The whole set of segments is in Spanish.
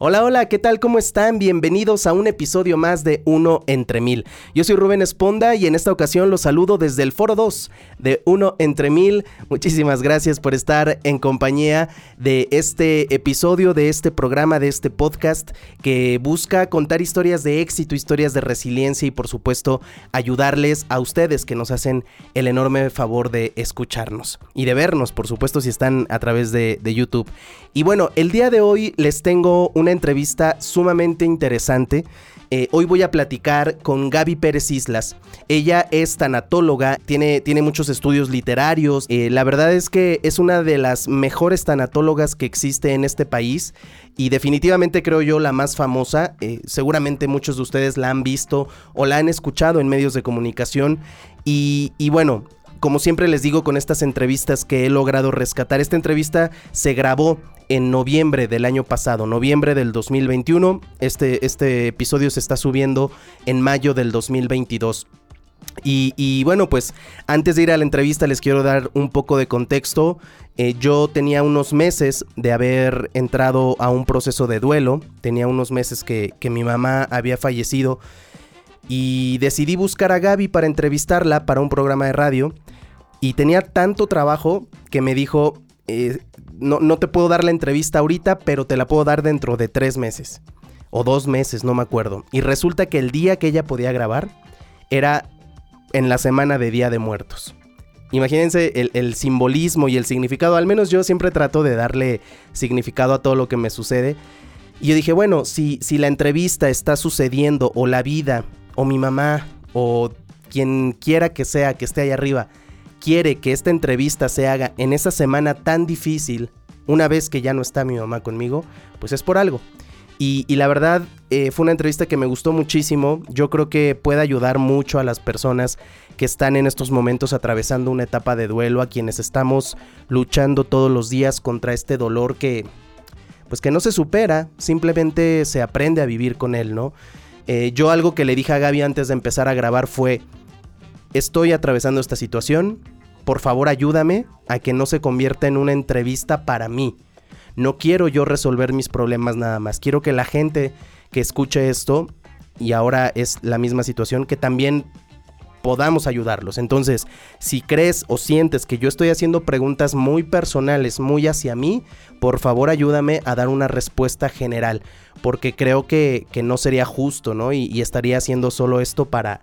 Hola, hola, ¿qué tal? ¿Cómo están? Bienvenidos a un episodio más de Uno entre Mil. Yo soy Rubén Esponda y en esta ocasión los saludo desde el Foro 2 de Uno entre Mil. Muchísimas gracias por estar en compañía de este episodio, de este programa, de este podcast que busca contar historias de éxito, historias de resiliencia y por supuesto ayudarles a ustedes que nos hacen el enorme favor de escucharnos y de vernos, por supuesto, si están a través de, YouTube. Y bueno, el día de hoy les tengo una entrevista sumamente interesante. Eh, hoy voy a platicar con Gaby Pérez Islas. Ella es tanatóloga, tiene, tiene muchos estudios literarios. Eh, la verdad es que es una de las mejores tanatólogas que existe en este país y definitivamente creo yo la más famosa. Eh, seguramente muchos de ustedes la han visto o la han escuchado en medios de comunicación. Y bueno, como siempre les digo con estas entrevistas que he logrado rescatar, esta entrevista se grabó en noviembre del año pasado, noviembre del 2021. Este, este episodio se está subiendo en mayo del 2022. Y, bueno, pues antes de ir a la entrevista les quiero dar un poco de contexto. Eh, yo tenía unos meses de haber entrado a un proceso de duelo, tenía unos meses que, que mi mamá había fallecido y decidí buscar a Gaby para entrevistarla para un programa de radio. Y tenía tanto trabajo que me dijo, eh, no, no, te puedo dar la entrevista ahorita, pero te la puedo dar dentro de tres meses. O dos meses, no me acuerdo. Y resulta que el día que ella podía grabar era en la semana de Día de Muertos. Imagínense el, simbolismo y el significado. Al menos yo siempre trato de darle significado a todo lo que me sucede. Y yo dije, bueno, si, si la entrevista está sucediendo, o la vida, o mi mamá, o quien quiera que sea que esté ahí arriba, quiere que esta entrevista se haga en esa semana tan difícil, una vez que ya no está mi mamá conmigo, pues es por algo. Y, la verdad eh, fue una entrevista que me gustó muchísimo. Yo creo que puede ayudar mucho a las personas que están en estos momentos atravesando una etapa de duelo, a quienes estamos luchando todos los días contra este dolor que, pues que no se supera, simplemente se aprende a vivir con él, ¿no? Eh, yo algo que le dije a Gaby antes de empezar a grabar fue, estoy atravesando esta situación, por favor ayúdame a que no se convierta en una entrevista para mí. No quiero yo resolver mis problemas nada más, quiero que la gente que escuche esto, y ahora es la misma situación, que también podamos ayudarlos. Entonces, si crees o sientes que yo estoy haciendo preguntas muy personales, muy hacia mí, por favor ayúdame a dar una respuesta general, porque creo que, no sería justo, ¿no? Y, y estaría haciendo solo esto para,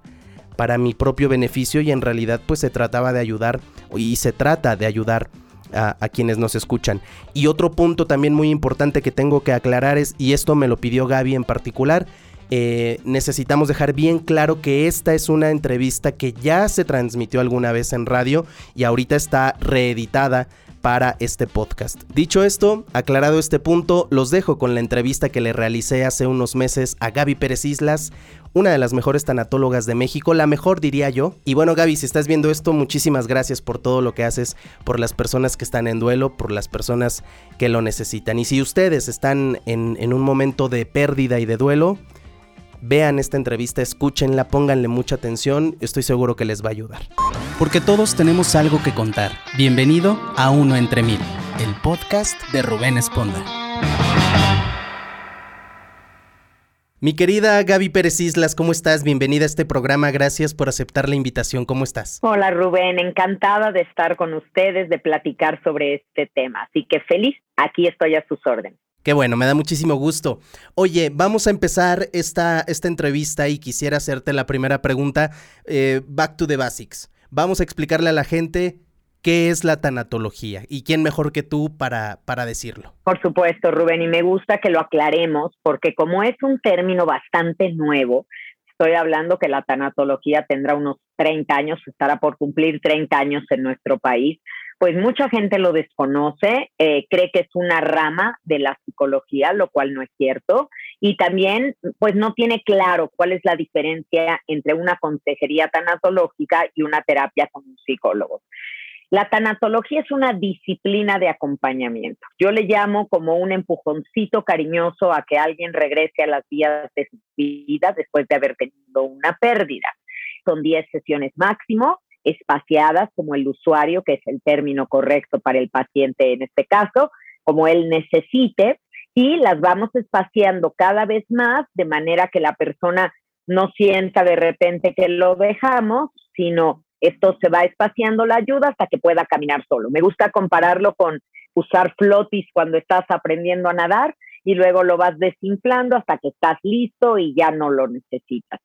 para mi propio beneficio y en realidad pues se trataba de ayudar y se trata de ayudar a, quienes nos escuchan. Y otro punto también muy importante que tengo que aclarar es, y esto me lo pidió Gaby en particular, eh, necesitamos dejar bien claro que esta es una entrevista que ya se transmitió alguna vez en radio y ahorita está reeditada para este podcast. Dicho esto, aclarado este punto, los dejo con la entrevista que le realicé hace unos meses a Gaby Pérez Islas, una de las mejores tanatólogas de México, la mejor diría yo. Y bueno Gaby, si estás viendo esto, muchísimas gracias por todo lo que haces, por las personas que están en duelo, por las personas que lo necesitan. Y si ustedes están en, un momento de pérdida y de duelo, vean esta entrevista, escúchenla, pónganle mucha atención, estoy seguro que les va a ayudar. Porque todos tenemos algo que contar. Bienvenido a Uno entre Mil, el podcast de Rubén Esponda. Mi querida Gaby Pérez Islas, ¿cómo estás? Bienvenida a este programa, gracias por aceptar la invitación, ¿cómo estás? Hola Rubén, encantada de estar con ustedes, de platicar sobre este tema, así que feliz, aquí estoy a sus órdenes. Qué bueno, me da muchísimo gusto. Oye, vamos a empezar esta, esta entrevista y quisiera hacerte la primera pregunta, eh, back to the basics. Vamos a explicarle a la gente qué es la tanatología y quién mejor que tú para, para decirlo. Por supuesto, Rubén, y me gusta que lo aclaremos porque como es un término bastante nuevo, estoy hablando que la tanatología tendrá unos 30 años, estará por cumplir 30 años en nuestro país pues mucha gente lo desconoce, eh, cree que es una rama de la psicología, lo cual no es cierto, y también pues no tiene claro cuál es la diferencia entre una consejería tanatológica y una terapia con un psicólogo. La tanatología es una disciplina de acompañamiento. Yo le llamo como un empujoncito cariñoso a que alguien regrese a las vías de su vida después de haber tenido una pérdida. Son 10 sesiones máximo espaciadas como el usuario, que es el término correcto para el paciente en este caso, como él necesite. y las vamos espaciando cada vez más de manera que la persona no sienta de repente que lo dejamos, sino esto se va espaciando la ayuda hasta que pueda caminar solo. Me gusta compararlo con usar flotis cuando estás aprendiendo a nadar y luego lo vas desinflando hasta que estás listo y ya no lo necesitas.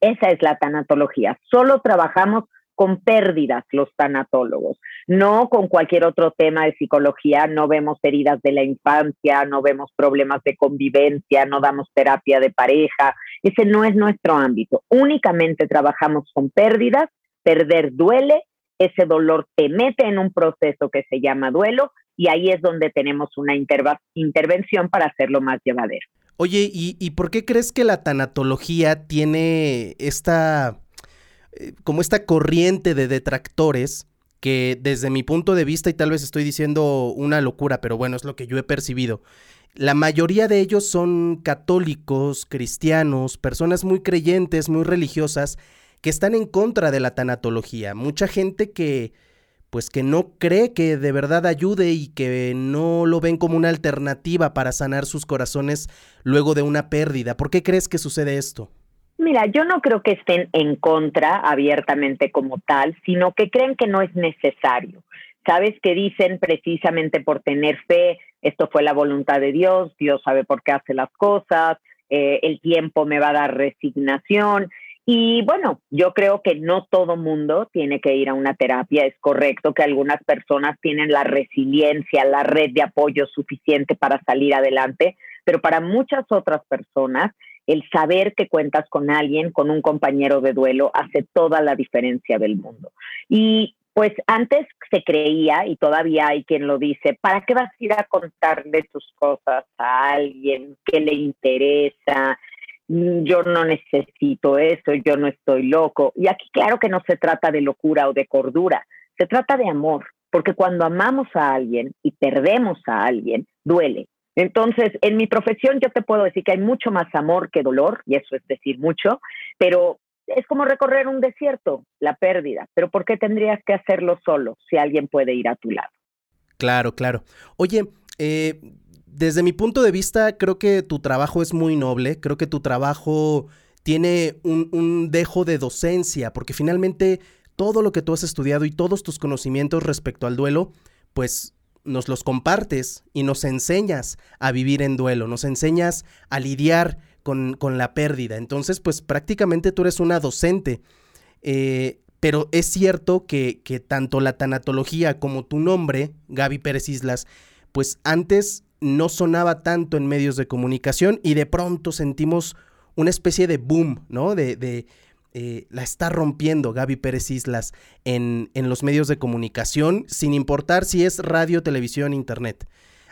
Esa es la tanatología. Solo trabajamos con pérdidas los tanatólogos, no con cualquier otro tema de psicología, no vemos heridas de la infancia, no vemos problemas de convivencia, no damos terapia de pareja, ese no es nuestro ámbito. Únicamente trabajamos con pérdidas, perder duele, ese dolor te mete en un proceso que se llama duelo y ahí es donde tenemos una intervención para hacerlo más llevadero. Oye, ¿y, ¿y por qué crees que la tanatología tiene esta eh, como esta corriente de detractores que desde mi punto de vista, y tal vez estoy diciendo una locura, pero bueno, es lo que yo he percibido, la mayoría de ellos son católicos, cristianos, personas muy creyentes, muy religiosas, que están en contra de la tanatología. Mucha gente que, pues que no cree que de verdad ayude y que no lo ven como una alternativa para sanar sus corazones luego de una pérdida. ¿Por qué crees que sucede esto? Mira, yo no creo que estén en contra abiertamente como tal, sino que creen que no es necesario. Sabes que dicen precisamente por tener fe, esto fue la voluntad de Dios, Dios sabe por qué hace las cosas, eh, el tiempo me va a dar resignación. Y bueno, yo creo que no todo mundo tiene que ir a una terapia. Es correcto que algunas personas tienen la resiliencia, la red de apoyo suficiente para salir adelante, pero para muchas otras personas el saber que cuentas con alguien, con un compañero de duelo, hace toda la diferencia del mundo. Y pues antes se creía, y todavía hay quien lo dice, ¿para qué vas a ir a contarle tus cosas a alguien que le interesa? Mm, yo no necesito eso, yo no estoy loco. Y aquí claro que no se trata de locura o de cordura, se trata de amor, porque cuando amamos a alguien y perdemos a alguien, duele, entonces, en mi profesión yo te puedo decir que hay mucho más amor que dolor, y eso es decir mucho, pero es como recorrer un desierto, la pérdida. Pero ¿por qué tendrías que hacerlo solo si alguien puede ir a tu lado? Claro, claro. Oye, eh, desde mi punto de vista, creo que tu trabajo es muy noble, creo que tu trabajo tiene un, un dejo de docencia, porque finalmente todo lo que tú has estudiado y todos tus conocimientos respecto al duelo, pues nos los compartes y nos enseñas a vivir en duelo, nos enseñas a lidiar con, la pérdida. Entonces, pues prácticamente tú eres una docente. Eh, pero es cierto que, que, tanto la tanatología como tu nombre, Gaby Pérez Islas, pues antes no sonaba tanto en medios de comunicación y de pronto sentimos una especie de boom, ¿no? De, eh, la está rompiendo Gaby Pérez Islas en, en los medios de comunicación, sin importar si es radio, televisión, internet.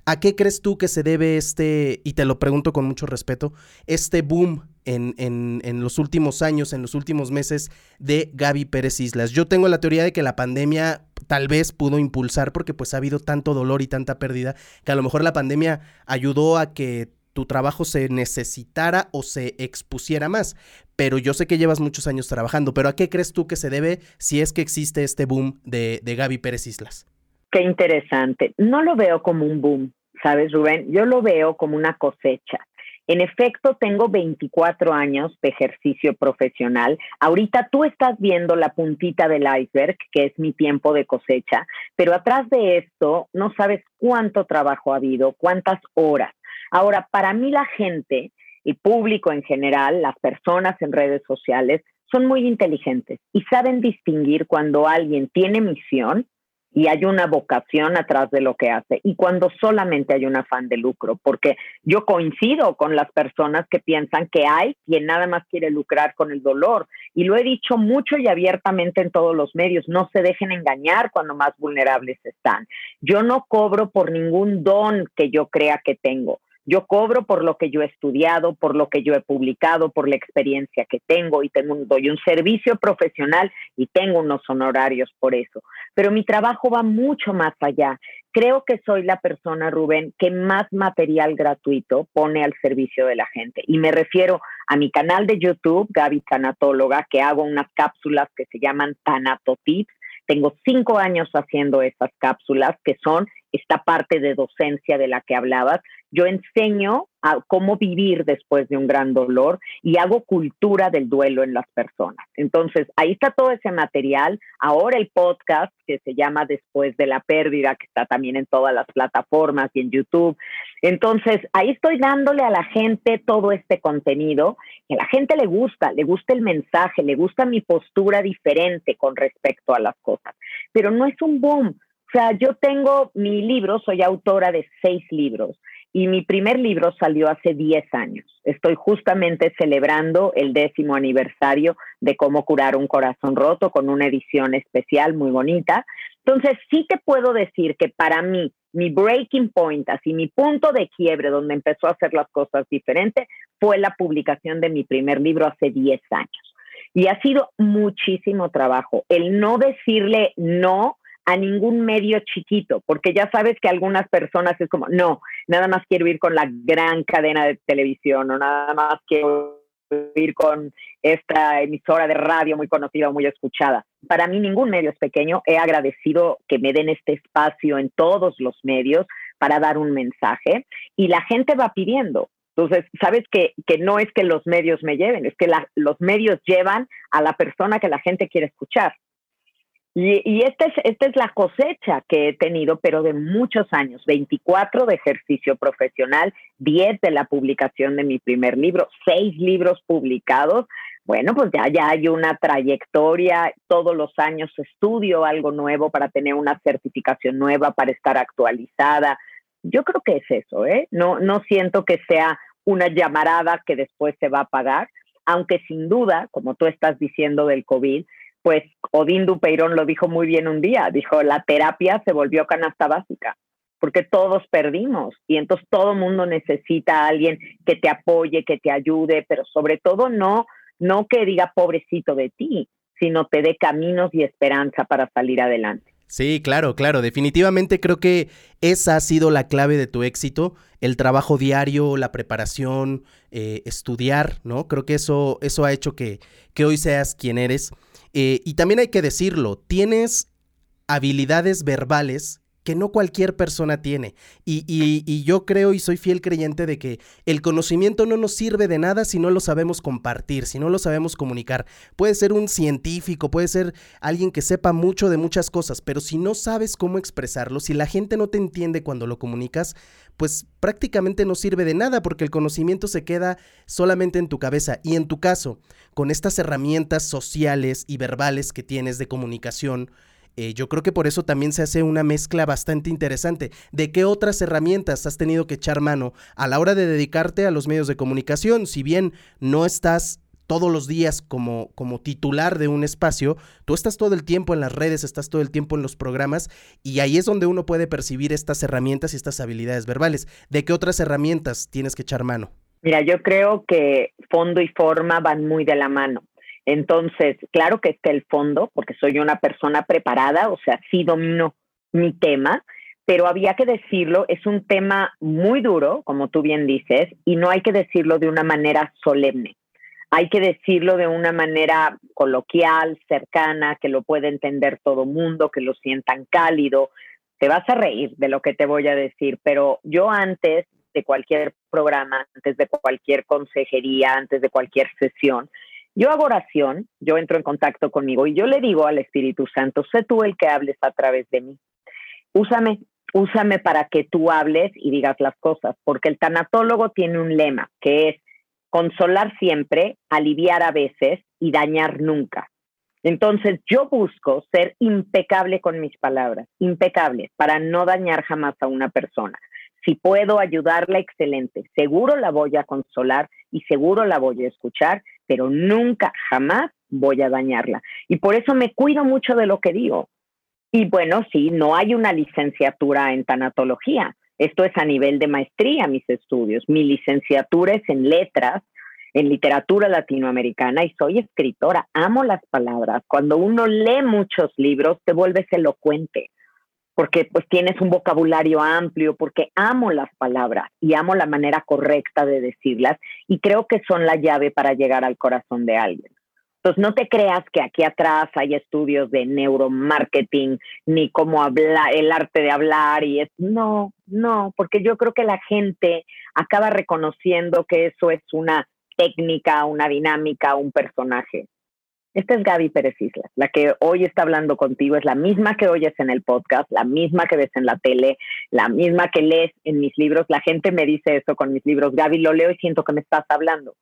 ¿A qué crees tú que se debe este, y te lo pregunto con mucho respeto, este boom en, en, en, los últimos años, en los últimos meses de Gaby Pérez Islas? Yo tengo la teoría de que la pandemia tal vez pudo impulsar porque pues ha habido tanto dolor y tanta pérdida que a lo mejor la pandemia ayudó a que tu trabajo se necesitara o se expusiera más. Pero yo sé que llevas muchos años trabajando, pero ¿a qué crees tú que se debe si es que existe este boom de, de Gaby Pérez Islas? Qué interesante. No lo veo como un boom, ¿sabes, Rubén? Yo lo veo como una cosecha. En efecto, tengo 24 años de ejercicio profesional. Ahorita tú estás viendo la puntita del iceberg, que es mi tiempo de cosecha, pero atrás de esto no sabes cuánto trabajo ha habido, cuántas horas. Ahora, para mí la gente, el público en general, las personas en redes sociales, son muy inteligentes y saben distinguir cuando alguien tiene misión y hay una vocación atrás de lo que hace y cuando solamente hay un afán de lucro, porque yo coincido con las personas que piensan que hay quien nada más quiere lucrar con el dolor y lo he dicho mucho y abiertamente en todos los medios, no se dejen engañar cuando más vulnerables están. Yo no cobro por ningún don que yo crea que tengo. Yo cobro por lo que yo he estudiado, por lo que yo he publicado, por la experiencia que tengo y tengo doy un servicio profesional y tengo unos honorarios por eso. Pero mi trabajo va mucho más allá. Creo que soy la persona, Rubén, que más material gratuito pone al servicio de la gente. Y me refiero a mi canal de YouTube, Gaby Tanatóloga, que hago unas cápsulas que se llaman Tanatotips. Tengo cinco años haciendo esas cápsulas que son esta parte de docencia de la que hablabas yo enseño a cómo vivir después de un gran dolor y hago cultura del duelo en las personas. Entonces, ahí está todo ese material. Ahora el podcast que se llama Después de la pérdida, que está también en todas las plataformas y en YouTube. Entonces, ahí estoy dándole a la gente todo este contenido que a la gente le gusta, le gusta el mensaje, le gusta mi postura diferente con respecto a las cosas. Pero no es un boom. O sea, yo tengo mi libro, soy autora de seis libros y mi primer libro salió hace 10 años. Estoy justamente celebrando el décimo aniversario de cómo curar un corazón roto con una edición especial muy bonita. Entonces, sí te puedo decir que para mí, mi breaking point, así mi punto de quiebre donde empezó a hacer las cosas diferentes, fue la publicación de mi primer libro hace 10 años. Y ha sido muchísimo trabajo. El no decirle no a ningún medio chiquito, porque ya sabes que algunas personas es como, no, nada más quiero ir con la gran cadena de televisión o nada más quiero ir con esta emisora de radio muy conocida o muy escuchada. Para mí ningún medio es pequeño. He agradecido que me den este espacio en todos los medios para dar un mensaje y la gente va pidiendo. Entonces, sabes que, que no es que los medios me lleven, es que los medios llevan a la persona que la gente quiere escuchar. Y, esta, es, es la cosecha que he tenido, pero de muchos años, 24 de ejercicio profesional, 10 de la publicación de mi primer libro, 6 libros publicados. Bueno, pues ya, ya hay una trayectoria, todos los años estudio algo nuevo para tener una certificación nueva, para estar actualizada. Yo creo que es eso, ¿eh? No, no siento que sea una llamarada que después se va a pagar, aunque sin duda, como tú estás diciendo del COVID, pues Odín Dupeirón lo dijo muy bien un día, dijo, la terapia se volvió canasta básica, porque todos perdimos y entonces todo mundo necesita a alguien que te apoye, que te ayude, pero sobre todo no, no que diga pobrecito de ti, sino te dé caminos y esperanza para salir adelante. Sí, claro, claro. Definitivamente creo que esa ha sido la clave de tu éxito, el trabajo diario, la preparación, eh, estudiar, ¿no? Creo que eso, eso ha hecho que, que hoy seas quien eres. Eh, y también hay que decirlo, tienes habilidades verbales que no cualquier persona tiene. Y, y, yo creo y soy fiel creyente de que el conocimiento no nos sirve de nada si no lo sabemos compartir, si no lo sabemos comunicar. Puede ser un científico, puede ser alguien que sepa mucho de muchas cosas, pero si no sabes cómo expresarlo, si la gente no te entiende cuando lo comunicas, pues prácticamente no sirve de nada porque el conocimiento se queda solamente en tu cabeza. Y en tu caso, con estas herramientas sociales y verbales que tienes de comunicación, eh, yo creo que por eso también se hace una mezcla bastante interesante. ¿De qué otras herramientas has tenido que echar mano a la hora de dedicarte a los medios de comunicación? Si bien no estás todos los días como, como titular de un espacio, tú estás todo el tiempo en las redes, estás todo el tiempo en los programas y ahí es donde uno puede percibir estas herramientas y estas habilidades verbales. ¿De qué otras herramientas tienes que echar mano? Mira, yo creo que fondo y forma van muy de la mano. Entonces, claro que está el fondo, porque soy una persona preparada, o sea, sí domino mi tema, pero había que decirlo, es un tema muy duro, como tú bien dices, y no hay que decirlo de una manera solemne. Hay que decirlo de una manera coloquial, cercana, que lo pueda entender todo mundo, que lo sientan cálido. Te vas a reír de lo que te voy a decir, pero yo antes de cualquier programa, antes de cualquier consejería, antes de cualquier sesión, yo hago oración, yo entro en contacto conmigo y yo le digo al Espíritu Santo, sé tú el que hables a través de mí. Úsame, úsame para que tú hables y digas las cosas, porque el tanatólogo tiene un lema que es consolar siempre, aliviar a veces y dañar nunca. Entonces yo busco ser impecable con mis palabras, impecable, para no dañar jamás a una persona. Si puedo ayudarla, excelente. Seguro la voy a consolar y seguro la voy a escuchar, pero nunca, jamás voy a dañarla. Y por eso me cuido mucho de lo que digo. Y bueno, sí, no hay una licenciatura en tanatología. Esto es a nivel de maestría, mis estudios. Mi licenciatura es en letras, en literatura latinoamericana y soy escritora. Amo las palabras. Cuando uno lee muchos libros, te vuelves elocuente porque pues tienes un vocabulario amplio, porque amo las palabras y amo la manera correcta de decirlas y creo que son la llave para llegar al corazón de alguien. Entonces, no te creas que aquí atrás hay estudios de neuromarketing, ni cómo hablar, el arte de hablar, y es, no, no, porque yo creo que la gente acaba reconociendo que eso es una técnica, una dinámica, un personaje. Esta es Gaby Pérez Islas, la que hoy está hablando contigo, es la misma que oyes en el podcast, la misma que ves en la tele, la misma que lees en mis libros. La gente me dice eso con mis libros, Gaby, lo leo y siento que me estás hablando.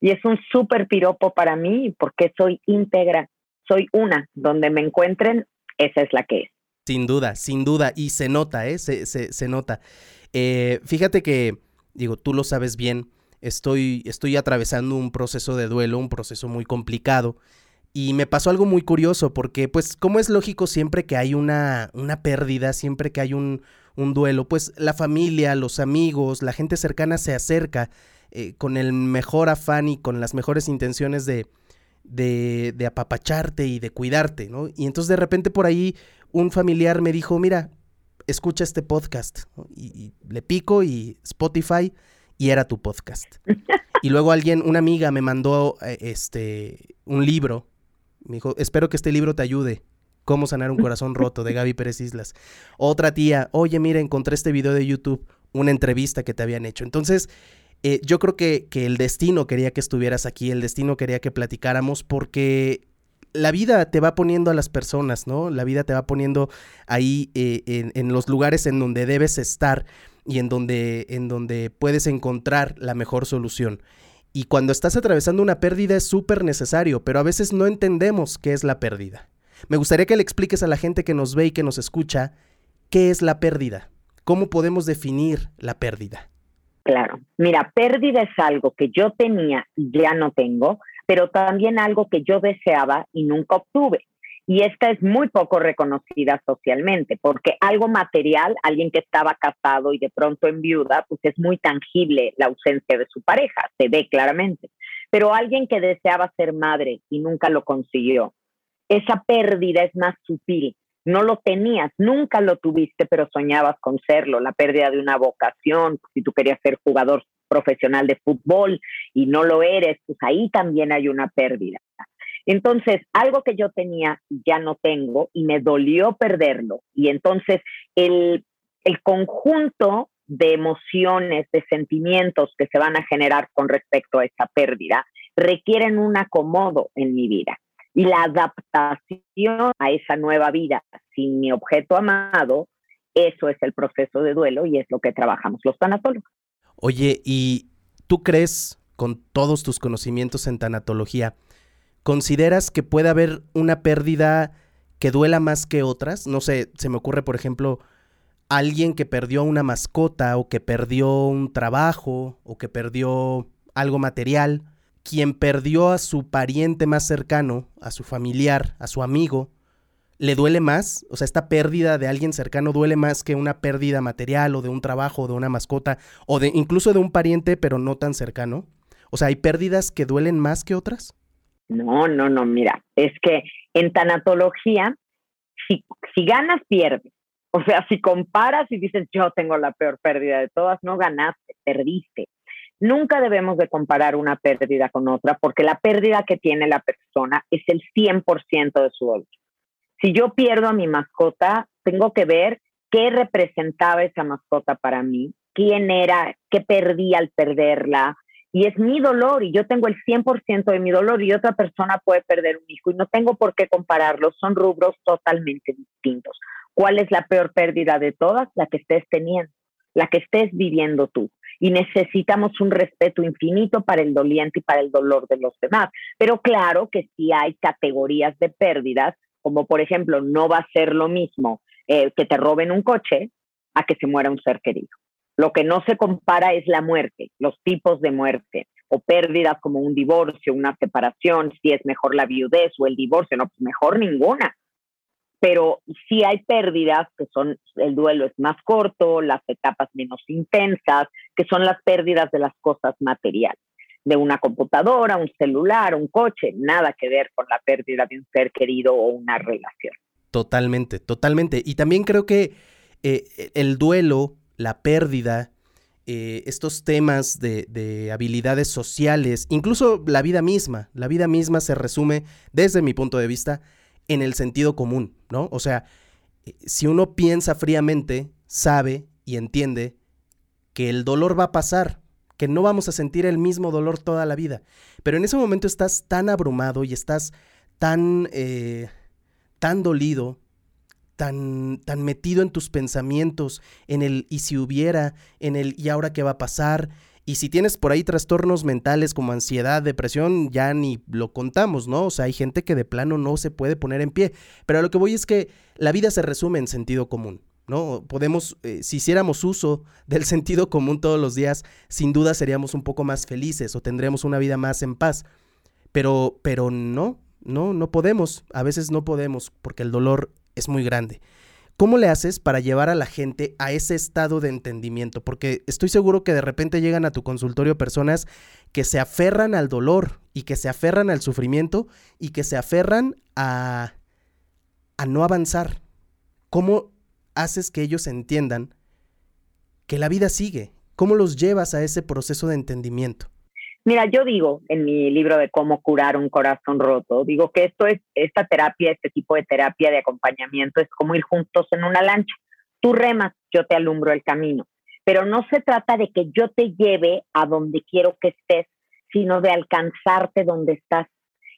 Y es un súper piropo para mí porque soy íntegra, soy una, donde me encuentren, esa es la que es. Sin duda, sin duda, y se nota, ¿eh? Se, se, se nota. Eh, fíjate que, digo, tú lo sabes bien, estoy, estoy atravesando un proceso de duelo, un proceso muy complicado. Y me pasó algo muy curioso porque, pues, como es lógico siempre que hay una, una pérdida, siempre que hay un, un, duelo, pues la familia, los amigos, la gente cercana se acerca eh, con el mejor afán y con las mejores intenciones de, de, de, apapacharte y de cuidarte, ¿no? Y entonces de repente por ahí un familiar me dijo, mira, escucha este podcast. Y, y le pico y Spotify y era tu podcast. Y luego alguien, una amiga me mandó eh, este, un libro me dijo, espero que este libro te ayude. Cómo sanar un corazón roto de Gaby Pérez Islas. Otra tía, oye, mira, encontré este video de YouTube, una entrevista que te habían hecho. Entonces, eh, yo creo que, que, el destino quería que estuvieras aquí, el destino quería que platicáramos porque la vida te va poniendo a las personas, ¿no? La vida te va poniendo ahí eh, en, en, los lugares en donde debes estar y en donde, en donde puedes encontrar la mejor solución. Y cuando estás atravesando una pérdida es súper necesario, pero a veces no entendemos qué es la pérdida. Me gustaría que le expliques a la gente que nos ve y que nos escucha qué es la pérdida, cómo podemos definir la pérdida. Claro, mira, pérdida es algo que yo tenía y ya no tengo, pero también algo que yo deseaba y nunca obtuve. Y esta es muy poco reconocida socialmente, porque algo material, alguien que estaba casado y de pronto en viuda, pues es muy tangible la ausencia de su pareja, se ve claramente. Pero alguien que deseaba ser madre y nunca lo consiguió, esa pérdida es más sutil. No lo tenías, nunca lo tuviste, pero soñabas con serlo. La pérdida de una vocación, si tú querías ser jugador profesional de fútbol y no lo eres, pues ahí también hay una pérdida. Entonces, algo que yo tenía ya no tengo y me dolió perderlo. Y entonces el, el conjunto de emociones, de sentimientos que se van a generar con respecto a esa pérdida requieren un acomodo en mi vida. Y la adaptación a esa nueva vida sin mi objeto amado, eso es el proceso de duelo y es lo que trabajamos los tanatólogos. Oye, ¿y tú crees, con todos tus conocimientos en tanatología, ¿Consideras que puede haber una pérdida que duela más que otras? No sé, se me ocurre, por ejemplo, alguien que perdió una mascota o que perdió un trabajo o que perdió algo material, quien perdió a su pariente más cercano, a su familiar, a su amigo, ¿le duele más? O sea, esta pérdida de alguien cercano duele más que una pérdida material o de un trabajo o de una mascota o de incluso de un pariente pero no tan cercano. O sea, ¿hay pérdidas que duelen más que otras? No, no, no, mira, es que en tanatología, si, si ganas, pierdes. O sea, si comparas y dices, yo tengo la peor pérdida de todas, no ganaste, perdiste. Nunca debemos de comparar una pérdida con otra porque la pérdida que tiene la persona es el 100% de su dolor. Si yo pierdo a mi mascota, tengo que ver qué representaba esa mascota para mí, quién era, qué perdí al perderla, y es mi dolor y yo tengo el 100% de mi dolor y otra persona puede perder un hijo y no tengo por qué compararlos, son rubros totalmente distintos. ¿Cuál es la peor pérdida de todas? La que estés teniendo, la que estés viviendo tú. Y necesitamos un respeto infinito para el doliente y para el dolor de los demás. Pero claro que sí hay categorías de pérdidas, como por ejemplo, no va a ser lo mismo eh, que te roben un coche a que se muera un ser querido. Lo que no se compara es la muerte, los tipos de muerte o pérdidas como un divorcio, una separación, si es mejor la viudez o el divorcio, no, pues mejor ninguna. Pero sí hay pérdidas que son, el duelo es más corto, las etapas menos intensas, que son las pérdidas de las cosas materiales, de una computadora, un celular, un coche, nada que ver con la pérdida de un ser querido o una relación. Totalmente, totalmente. Y también creo que eh, el duelo la pérdida, eh, estos temas de, habilidades sociales, incluso la vida misma, la vida misma se resume, desde mi punto de vista, en el sentido común, ¿no? O sea, eh, si uno piensa fríamente, sabe y entiende que el dolor va a pasar, que no vamos a sentir el mismo dolor toda la vida. Pero en ese momento estás tan abrumado y estás tan, eh, tan dolido, tan, tan metido en tus pensamientos, en el y si hubiera, en el y ahora qué va a pasar. Y si tienes por ahí trastornos mentales como ansiedad, depresión, ya ni lo contamos, ¿no? O sea, hay gente que de plano no se puede poner en pie. Pero lo que voy es que la vida se resume en sentido común. ¿no? Podemos, eh, si hiciéramos uso del sentido común todos los días, sin duda seríamos un poco más felices o tendríamos una vida más en paz. Pero, pero no, no, no podemos. A veces no podemos porque el dolor es muy grande. ¿Cómo le haces para llevar a la gente a ese estado de entendimiento? Porque estoy seguro que de repente llegan a tu consultorio personas que se aferran al dolor y que se aferran al sufrimiento y que se aferran a, a no avanzar. ¿Cómo haces que ellos entiendan que la vida sigue? ¿Cómo los llevas a ese proceso de entendimiento? Mira, yo digo en mi libro de cómo curar un corazón roto, digo que esto es, esta terapia, este tipo de terapia de acompañamiento es como ir juntos en una lancha. Tú remas, yo te alumbro el camino. Pero no se trata de que yo te lleve a donde quiero que estés, sino de alcanzarte donde estás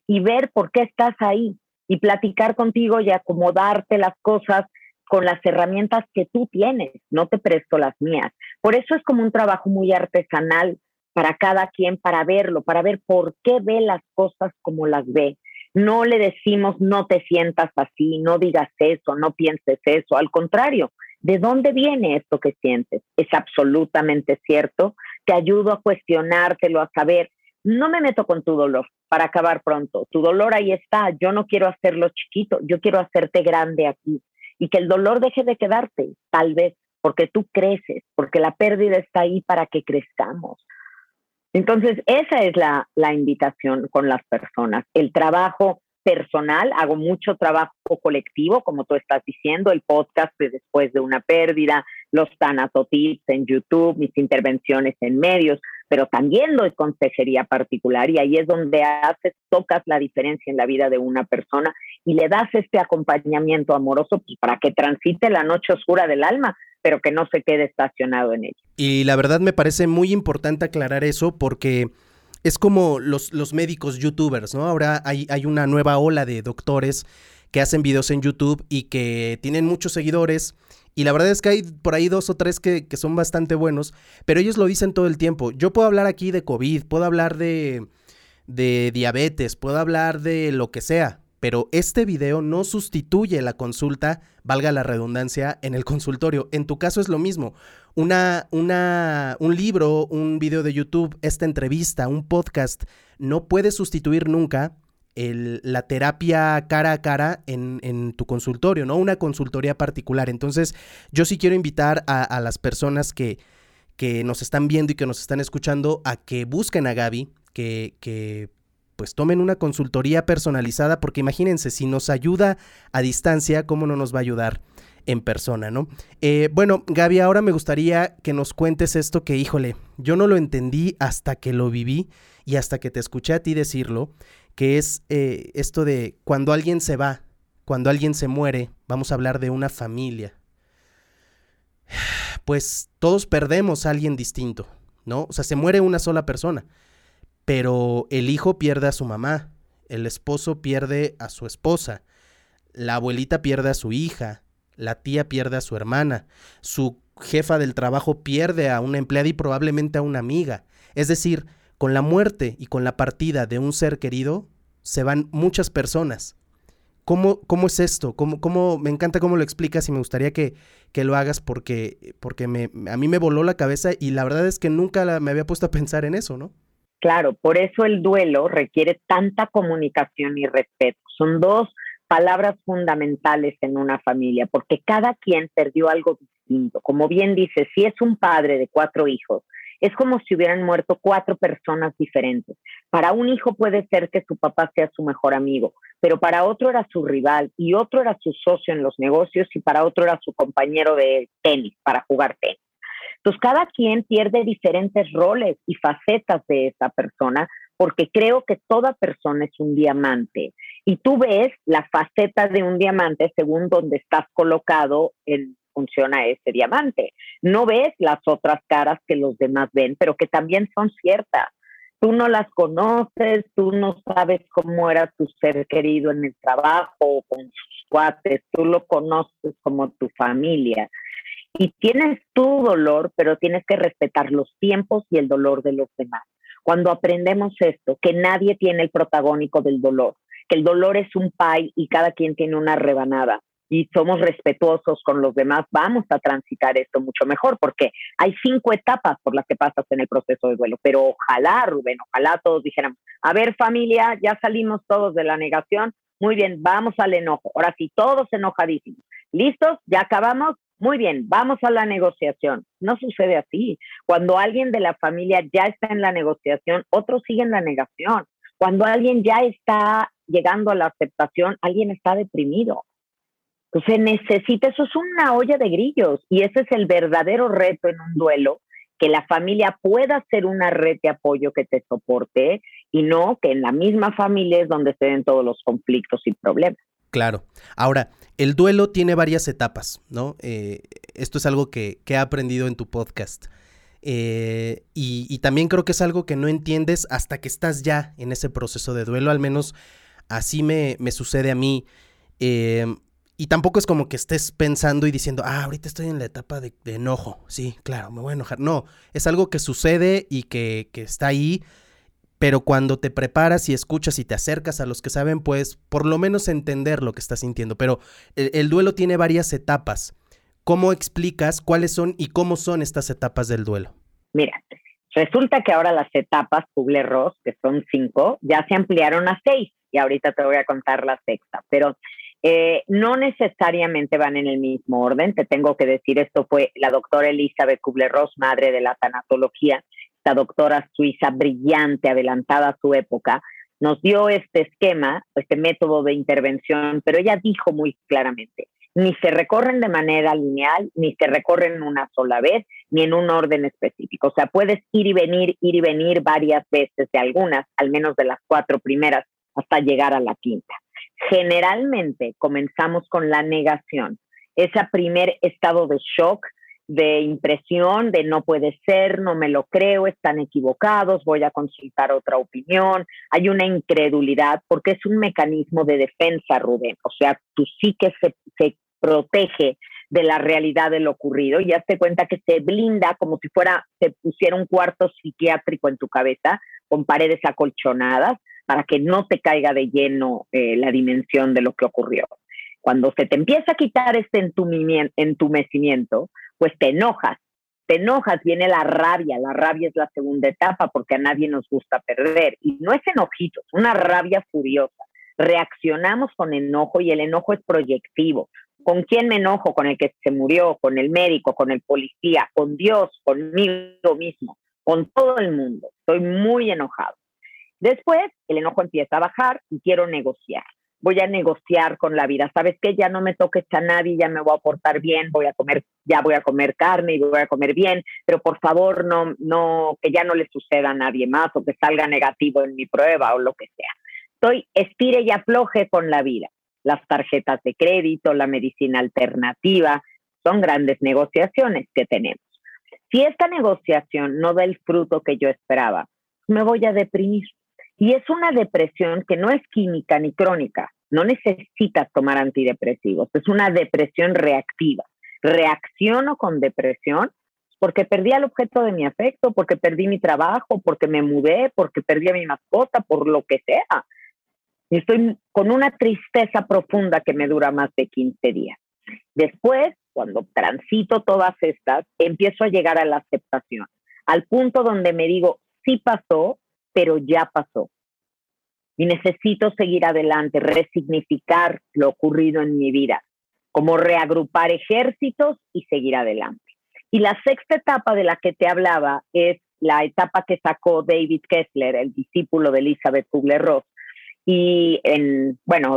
y ver por qué estás ahí y platicar contigo y acomodarte las cosas con las herramientas que tú tienes, no te presto las mías. Por eso es como un trabajo muy artesanal para cada quien, para verlo, para ver por qué ve las cosas como las ve. No le decimos no te sientas así, no digas eso, no pienses eso, al contrario, ¿de dónde viene esto que sientes? Es absolutamente cierto, te ayudo a cuestionártelo, a saber, no me meto con tu dolor para acabar pronto, tu dolor ahí está, yo no quiero hacerlo chiquito, yo quiero hacerte grande aquí y que el dolor deje de quedarte, tal vez, porque tú creces, porque la pérdida está ahí para que crezcamos. Entonces, esa es la, invitación con las personas. El trabajo personal, hago mucho trabajo colectivo, como tú estás diciendo, el podcast de después de una pérdida, los tanatotips en YouTube, mis intervenciones en medios, pero también doy consejería particular y ahí es donde haces, tocas la diferencia en la vida de una persona y le das este acompañamiento amoroso pues, para que transite la noche oscura del alma, pero que no se quede estacionado en ella. Y la verdad me parece muy importante aclarar eso porque es como los, los médicos youtubers, ¿no? Ahora hay, hay una nueva ola de doctores que hacen videos en YouTube y que tienen muchos seguidores. Y la verdad es que hay por ahí dos o tres que, que, son bastante buenos, pero ellos lo dicen todo el tiempo. Yo puedo hablar aquí de COVID, puedo hablar de, de diabetes, puedo hablar de lo que sea, pero este video no sustituye la consulta, valga la redundancia, en el consultorio. En tu caso es lo mismo. Una, una, un libro, un video de YouTube, esta entrevista, un podcast, no puede sustituir nunca la terapia cara a cara en, tu consultorio, ¿no? Una consultoría particular. Entonces, yo sí quiero invitar a, las personas que, nos están viendo y que nos están escuchando a que busquen a Gaby, que pues tomen una consultoría personalizada, porque imagínense, si nos ayuda a distancia, ¿cómo no nos va a ayudar en persona, no? Eh, bueno, Gaby, ahora me gustaría que nos cuentes esto que, híjole, yo no lo entendí hasta que lo viví y hasta que te escuché a ti decirlo, que es eh, esto de cuando alguien se va, cuando alguien se muere, vamos a hablar de una familia. Pues todos perdemos a alguien distinto, ¿no? O sea, se muere una sola persona pero el hijo pierde a su mamá, el esposo pierde a su esposa, la abuelita pierde a su hija, la tía pierde a su hermana, su jefa del trabajo pierde a una empleada y probablemente a una amiga. Es decir, con la muerte y con la partida de un ser querido, se van muchas personas. ¿Cómo, cómo es esto? ¿Cómo, cómo, me encanta cómo lo explicas y me gustaría que, que lo hagas porque, porque me, a mí me voló la cabeza y la verdad es que nunca me había puesto a pensar en eso, ¿no? Claro, por eso el duelo requiere tanta comunicación y respeto. Son dos palabras fundamentales en una familia, porque cada quien perdió algo distinto. Como bien dice, si es un padre de cuatro hijos, es como si hubieran muerto cuatro personas diferentes. Para un hijo puede ser que su papá sea su mejor amigo, pero para otro era su rival y otro era su socio en los negocios y para otro era su compañero de tenis para jugar tenis. Entonces, cada quien pierde diferentes roles y facetas de esa persona porque creo que toda persona es un diamante y tú ves la faceta de un diamante según donde estás colocado en función a ese diamante. No ves las otras caras que los demás ven, pero que también son ciertas. Tú no las conoces, tú no sabes cómo era tu ser querido en el trabajo o con sus cuates, tú lo conoces como tu familia. Y tienes tu dolor, pero tienes que respetar los tiempos y el dolor de los demás. Cuando aprendemos esto, que nadie tiene el protagónico del dolor, que el dolor es un pie y cada quien tiene una rebanada, y somos respetuosos con los demás, vamos a transitar esto mucho mejor, porque hay cinco etapas por las que pasas en el proceso de duelo, pero ojalá, Rubén, ojalá todos dijéramos, a ver familia, ya salimos todos de la negación, muy bien, vamos al enojo, ahora sí, todos enojadísimos, listos, ya acabamos, muy bien, vamos a la negociación. No sucede así. Cuando alguien de la familia ya está en la negociación, otros siguen la negación. Cuando alguien ya está llegando a la aceptación, alguien está deprimido. Entonces necesita, eso es una olla de grillos y ese es el verdadero reto en un duelo, que la familia pueda ser una red de apoyo que te soporte y no que en la misma familia es donde se den todos los conflictos y problemas. Claro. Ahora, el duelo tiene varias etapas, ¿no? Eh, esto es algo que, he aprendido en tu podcast. Eh, y, también creo que es algo que no entiendes hasta que estás ya en ese proceso de duelo, al menos así me, me sucede a mí. Eh, y tampoco es como que estés pensando y diciendo, ah, ahorita estoy en la etapa de, enojo. Sí, claro, me voy a enojar. No, es algo que sucede y que, está ahí. Pero cuando te preparas y escuchas y te acercas a los que saben, pues por lo menos entender lo que estás sintiendo. Pero el, duelo tiene varias etapas. ¿Cómo explicas cuáles son y cómo son estas etapas del duelo? Mira, resulta que ahora las etapas Kubler-Ross, que son cinco, ya se ampliaron a seis. Y ahorita te voy a contar la sexta. Pero eh, no necesariamente van en el mismo orden, te tengo que decir, esto fue la doctora Elizabeth Kubler-Ross, madre de la tanatología, esta doctora suiza brillante, adelantada a su época, nos dio este esquema, este método de intervención, pero ella dijo muy claramente, ni se recorren de manera lineal, ni se recorren una sola vez, ni en un orden específico. O sea, puedes ir y venir, ir y venir varias veces de algunas, al menos de las cuatro primeras, hasta llegar a la quinta. Generalmente comenzamos con la negación, ese primer estado de shock, de impresión, de no puede ser, no me lo creo, están equivocados, voy a consultar otra opinión. Hay una incredulidad porque es un mecanismo de defensa, Rubén. O sea, tu psique se, se protege de la realidad de lo ocurrido y te cuenta que se blinda como si fuera, se pusiera un cuarto psiquiátrico en tu cabeza con paredes acolchonadas para que no te caiga de lleno eh, la dimensión de lo que ocurrió. Cuando se te empieza a quitar este entumecimiento, pues te enojas, te enojas, viene la rabia, la rabia es la segunda etapa porque a nadie nos gusta perder y no es enojito, es una rabia furiosa. Reaccionamos con enojo y el enojo es proyectivo. ¿Con quién me enojo? Con el que se murió, con el médico, con el policía, con Dios, conmigo mismo, con todo el mundo. Estoy muy enojado. Después, el enojo empieza a bajar y quiero negociar. Voy a negociar con la vida. ¿Sabes qué? Ya no me toques a nadie, ya me voy a portar bien, voy a comer, ya voy a comer carne y voy a comer bien, pero por favor, no, no, que ya no le suceda a nadie más o que salga negativo en mi prueba o lo que sea. Estoy estire y afloje con la vida. Las tarjetas de crédito, la medicina alternativa, son grandes negociaciones que tenemos. Si esta negociación no da el fruto que yo esperaba, me voy a deprimir y es una depresión que no es química ni crónica, no necesitas tomar antidepresivos, es una depresión reactiva. Reacciono con depresión porque perdí al objeto de mi afecto, porque perdí mi trabajo, porque me mudé, porque perdí a mi mascota, por lo que sea. Y estoy con una tristeza profunda que me dura más de 15 días. Después, cuando transito todas estas, empiezo a llegar a la aceptación, al punto donde me digo, sí pasó, pero ya pasó. Y necesito seguir adelante, resignificar lo ocurrido en mi vida, como reagrupar ejércitos y seguir adelante. Y la sexta etapa de la que te hablaba es la etapa que sacó David Kessler, el discípulo de Elizabeth Kubler-Ross. Y en, bueno,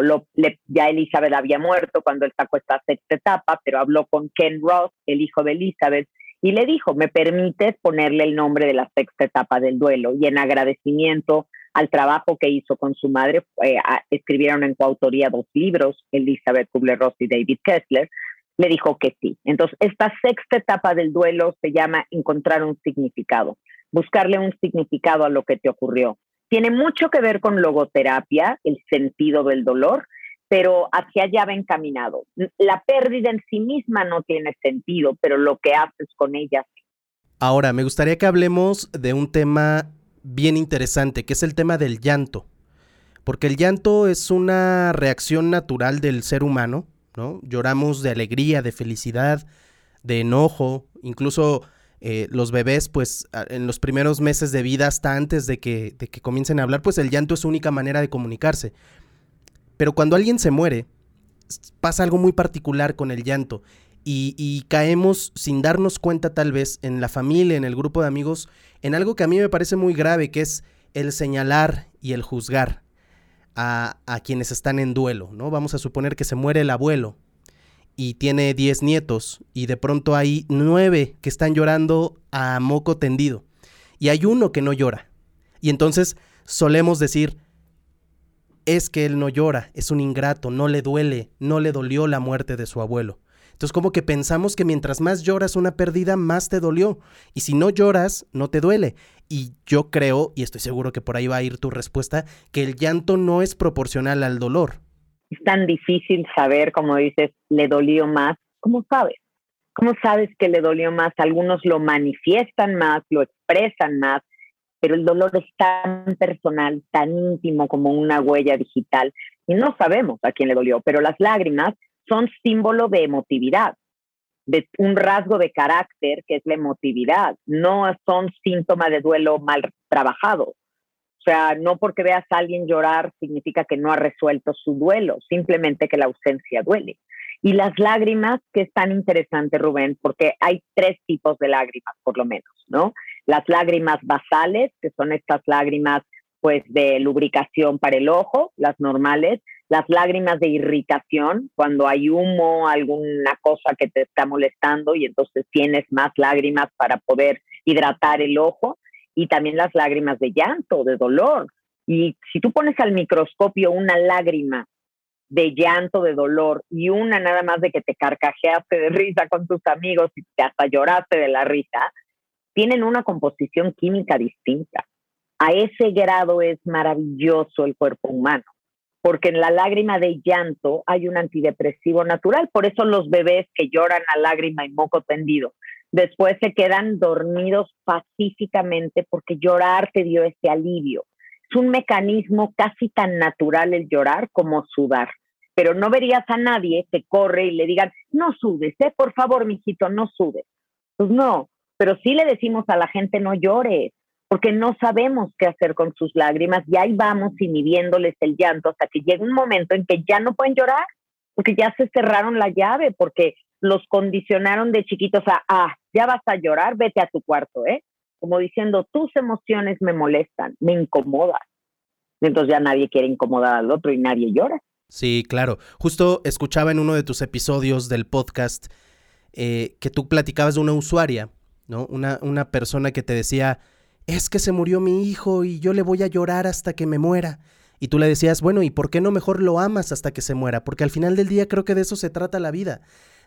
ya Elizabeth había muerto cuando él sacó esta sexta etapa, pero habló con Ken Ross, el hijo de Elizabeth, y le dijo, me permites ponerle el nombre de la sexta etapa del duelo y en agradecimiento al trabajo que hizo con su madre, eh, escribieron en coautoría dos libros, Elizabeth Kubler-Ross y David Kessler, le dijo que sí. Entonces, esta sexta etapa del duelo se llama encontrar un significado, buscarle un significado a lo que te ocurrió. Tiene mucho que ver con logoterapia, el sentido del dolor, pero hacia allá va encaminado. La pérdida en sí misma no tiene sentido, pero lo que haces con ella. Ahora, me gustaría que hablemos de un tema bien interesante, que es el tema del llanto. Porque el llanto es una reacción natural del ser humano, ¿no? Lloramos de alegría, de felicidad, de enojo, incluso eh, los bebés, pues en los primeros meses de vida, hasta antes de que, de que comiencen a hablar, pues el llanto es su única manera de comunicarse. Pero cuando alguien se muere, pasa algo muy particular con el llanto y, caemos sin darnos cuenta tal vez en la familia, en el grupo de amigos, en algo que a mí me parece muy grave, que es el señalar y el juzgar a, a quienes están en duelo, ¿no? Vamos a suponer que se muere el abuelo y tiene 10 nietos y de pronto hay 9 que están llorando a moco tendido y hay uno que no llora. Y entonces solemos decir, es que él no llora, es un ingrato, no le duele, no le dolió la muerte de su abuelo. Entonces como que pensamos que mientras más lloras una pérdida, más te dolió. Y si no lloras, no te duele. Y yo creo, y estoy seguro que por ahí va a ir tu respuesta, que el llanto no es proporcional al dolor. Es tan difícil saber, como dices, le dolió más. ¿Cómo sabes? ¿Cómo sabes que le dolió más? Algunos lo manifiestan más, lo expresan más, pero el dolor es tan personal, tan íntimo como una huella digital y no sabemos a quién le dolió, pero las lágrimas son símbolo de emotividad, de un rasgo de carácter que es la emotividad, no son síntoma de duelo mal trabajado. O sea, no porque veas a alguien llorar significa que no ha resuelto su duelo, simplemente que la ausencia duele. Y las lágrimas, que es tan interesante, Rubén, porque hay tres tipos de lágrimas, por lo menos, ¿no? Las lágrimas basales, que son estas lágrimas, pues, de lubricación para el ojo, las normales, las lágrimas de irritación, cuando hay humo, alguna cosa que te está molestando y entonces tienes más lágrimas para poder hidratar el ojo, y también las lágrimas de llanto, de dolor. Y si tú pones al microscopio una lágrima de llanto, de dolor y una nada más de que te carcajeaste de risa con tus amigos y te hasta lloraste de la risa, tienen una composición química distinta. A ese grado es maravilloso el cuerpo humano, porque en la lágrima de llanto hay un antidepresivo natural, por eso los bebés que lloran a lágrima y moco tendido, después se quedan dormidos pacíficamente porque llorar te dio ese alivio es un mecanismo casi tan natural el llorar como sudar. Pero no verías a nadie que corre y le digan, no sudes, ¿eh? por favor, mijito, no sudes. Pues no, pero sí le decimos a la gente, no llores, porque no sabemos qué hacer con sus lágrimas y ahí vamos inhibiéndoles el llanto hasta que llega un momento en que ya no pueden llorar, porque ya se cerraron la llave, porque los condicionaron de chiquitos a, ah, ya vas a llorar, vete a tu cuarto, ¿eh? como diciendo, tus emociones me molestan, me incomodan. Entonces ya nadie quiere incomodar al otro y nadie llora. Sí, claro. Justo escuchaba en uno de tus episodios del podcast eh, que tú platicabas de una usuaria, ¿no? Una, una persona que te decía, es que se murió mi hijo y yo le voy a llorar hasta que me muera. Y tú le decías, bueno, ¿y por qué no mejor lo amas hasta que se muera? Porque al final del día creo que de eso se trata la vida.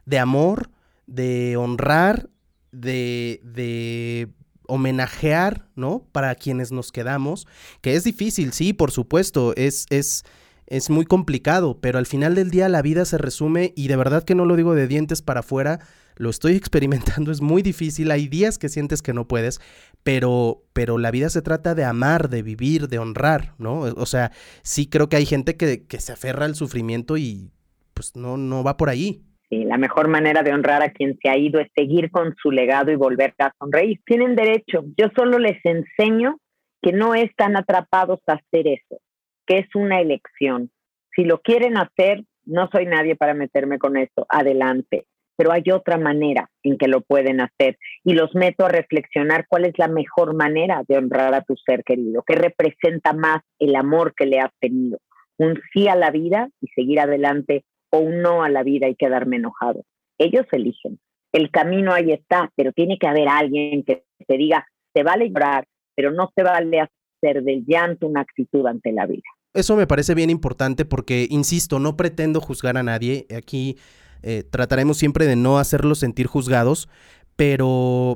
De amor, de honrar, de, de homenajear, ¿no? Para quienes nos quedamos, que es difícil, sí, por supuesto, es, es, es muy complicado, pero al final del día la vida se resume y de verdad que no lo digo de dientes para afuera, lo estoy experimentando, es muy difícil, hay días que sientes que no puedes, pero, pero la vida se trata de amar, de vivir, de honrar, ¿no? O sea, sí creo que hay gente que, que se aferra al sufrimiento y pues no, no va por ahí la mejor manera de honrar a quien se ha ido es seguir con su legado y volver a sonreír. Tienen derecho. Yo solo les enseño que no están atrapados a hacer eso, que es una elección. Si lo quieren hacer, no soy nadie para meterme con eso. Adelante. Pero hay otra manera en que lo pueden hacer y los meto a reflexionar cuál es la mejor manera de honrar a tu ser querido, qué representa más el amor que le has tenido. Un sí a la vida y seguir adelante o un no a la vida y quedarme enojado. Ellos eligen. El camino ahí está, pero tiene que haber alguien que te diga, se vale llorar, pero no se vale hacer del llanto una actitud ante la vida. Eso me parece bien importante porque, insisto, no pretendo juzgar a nadie. Aquí eh, trataremos siempre de no hacerlos sentir juzgados, pero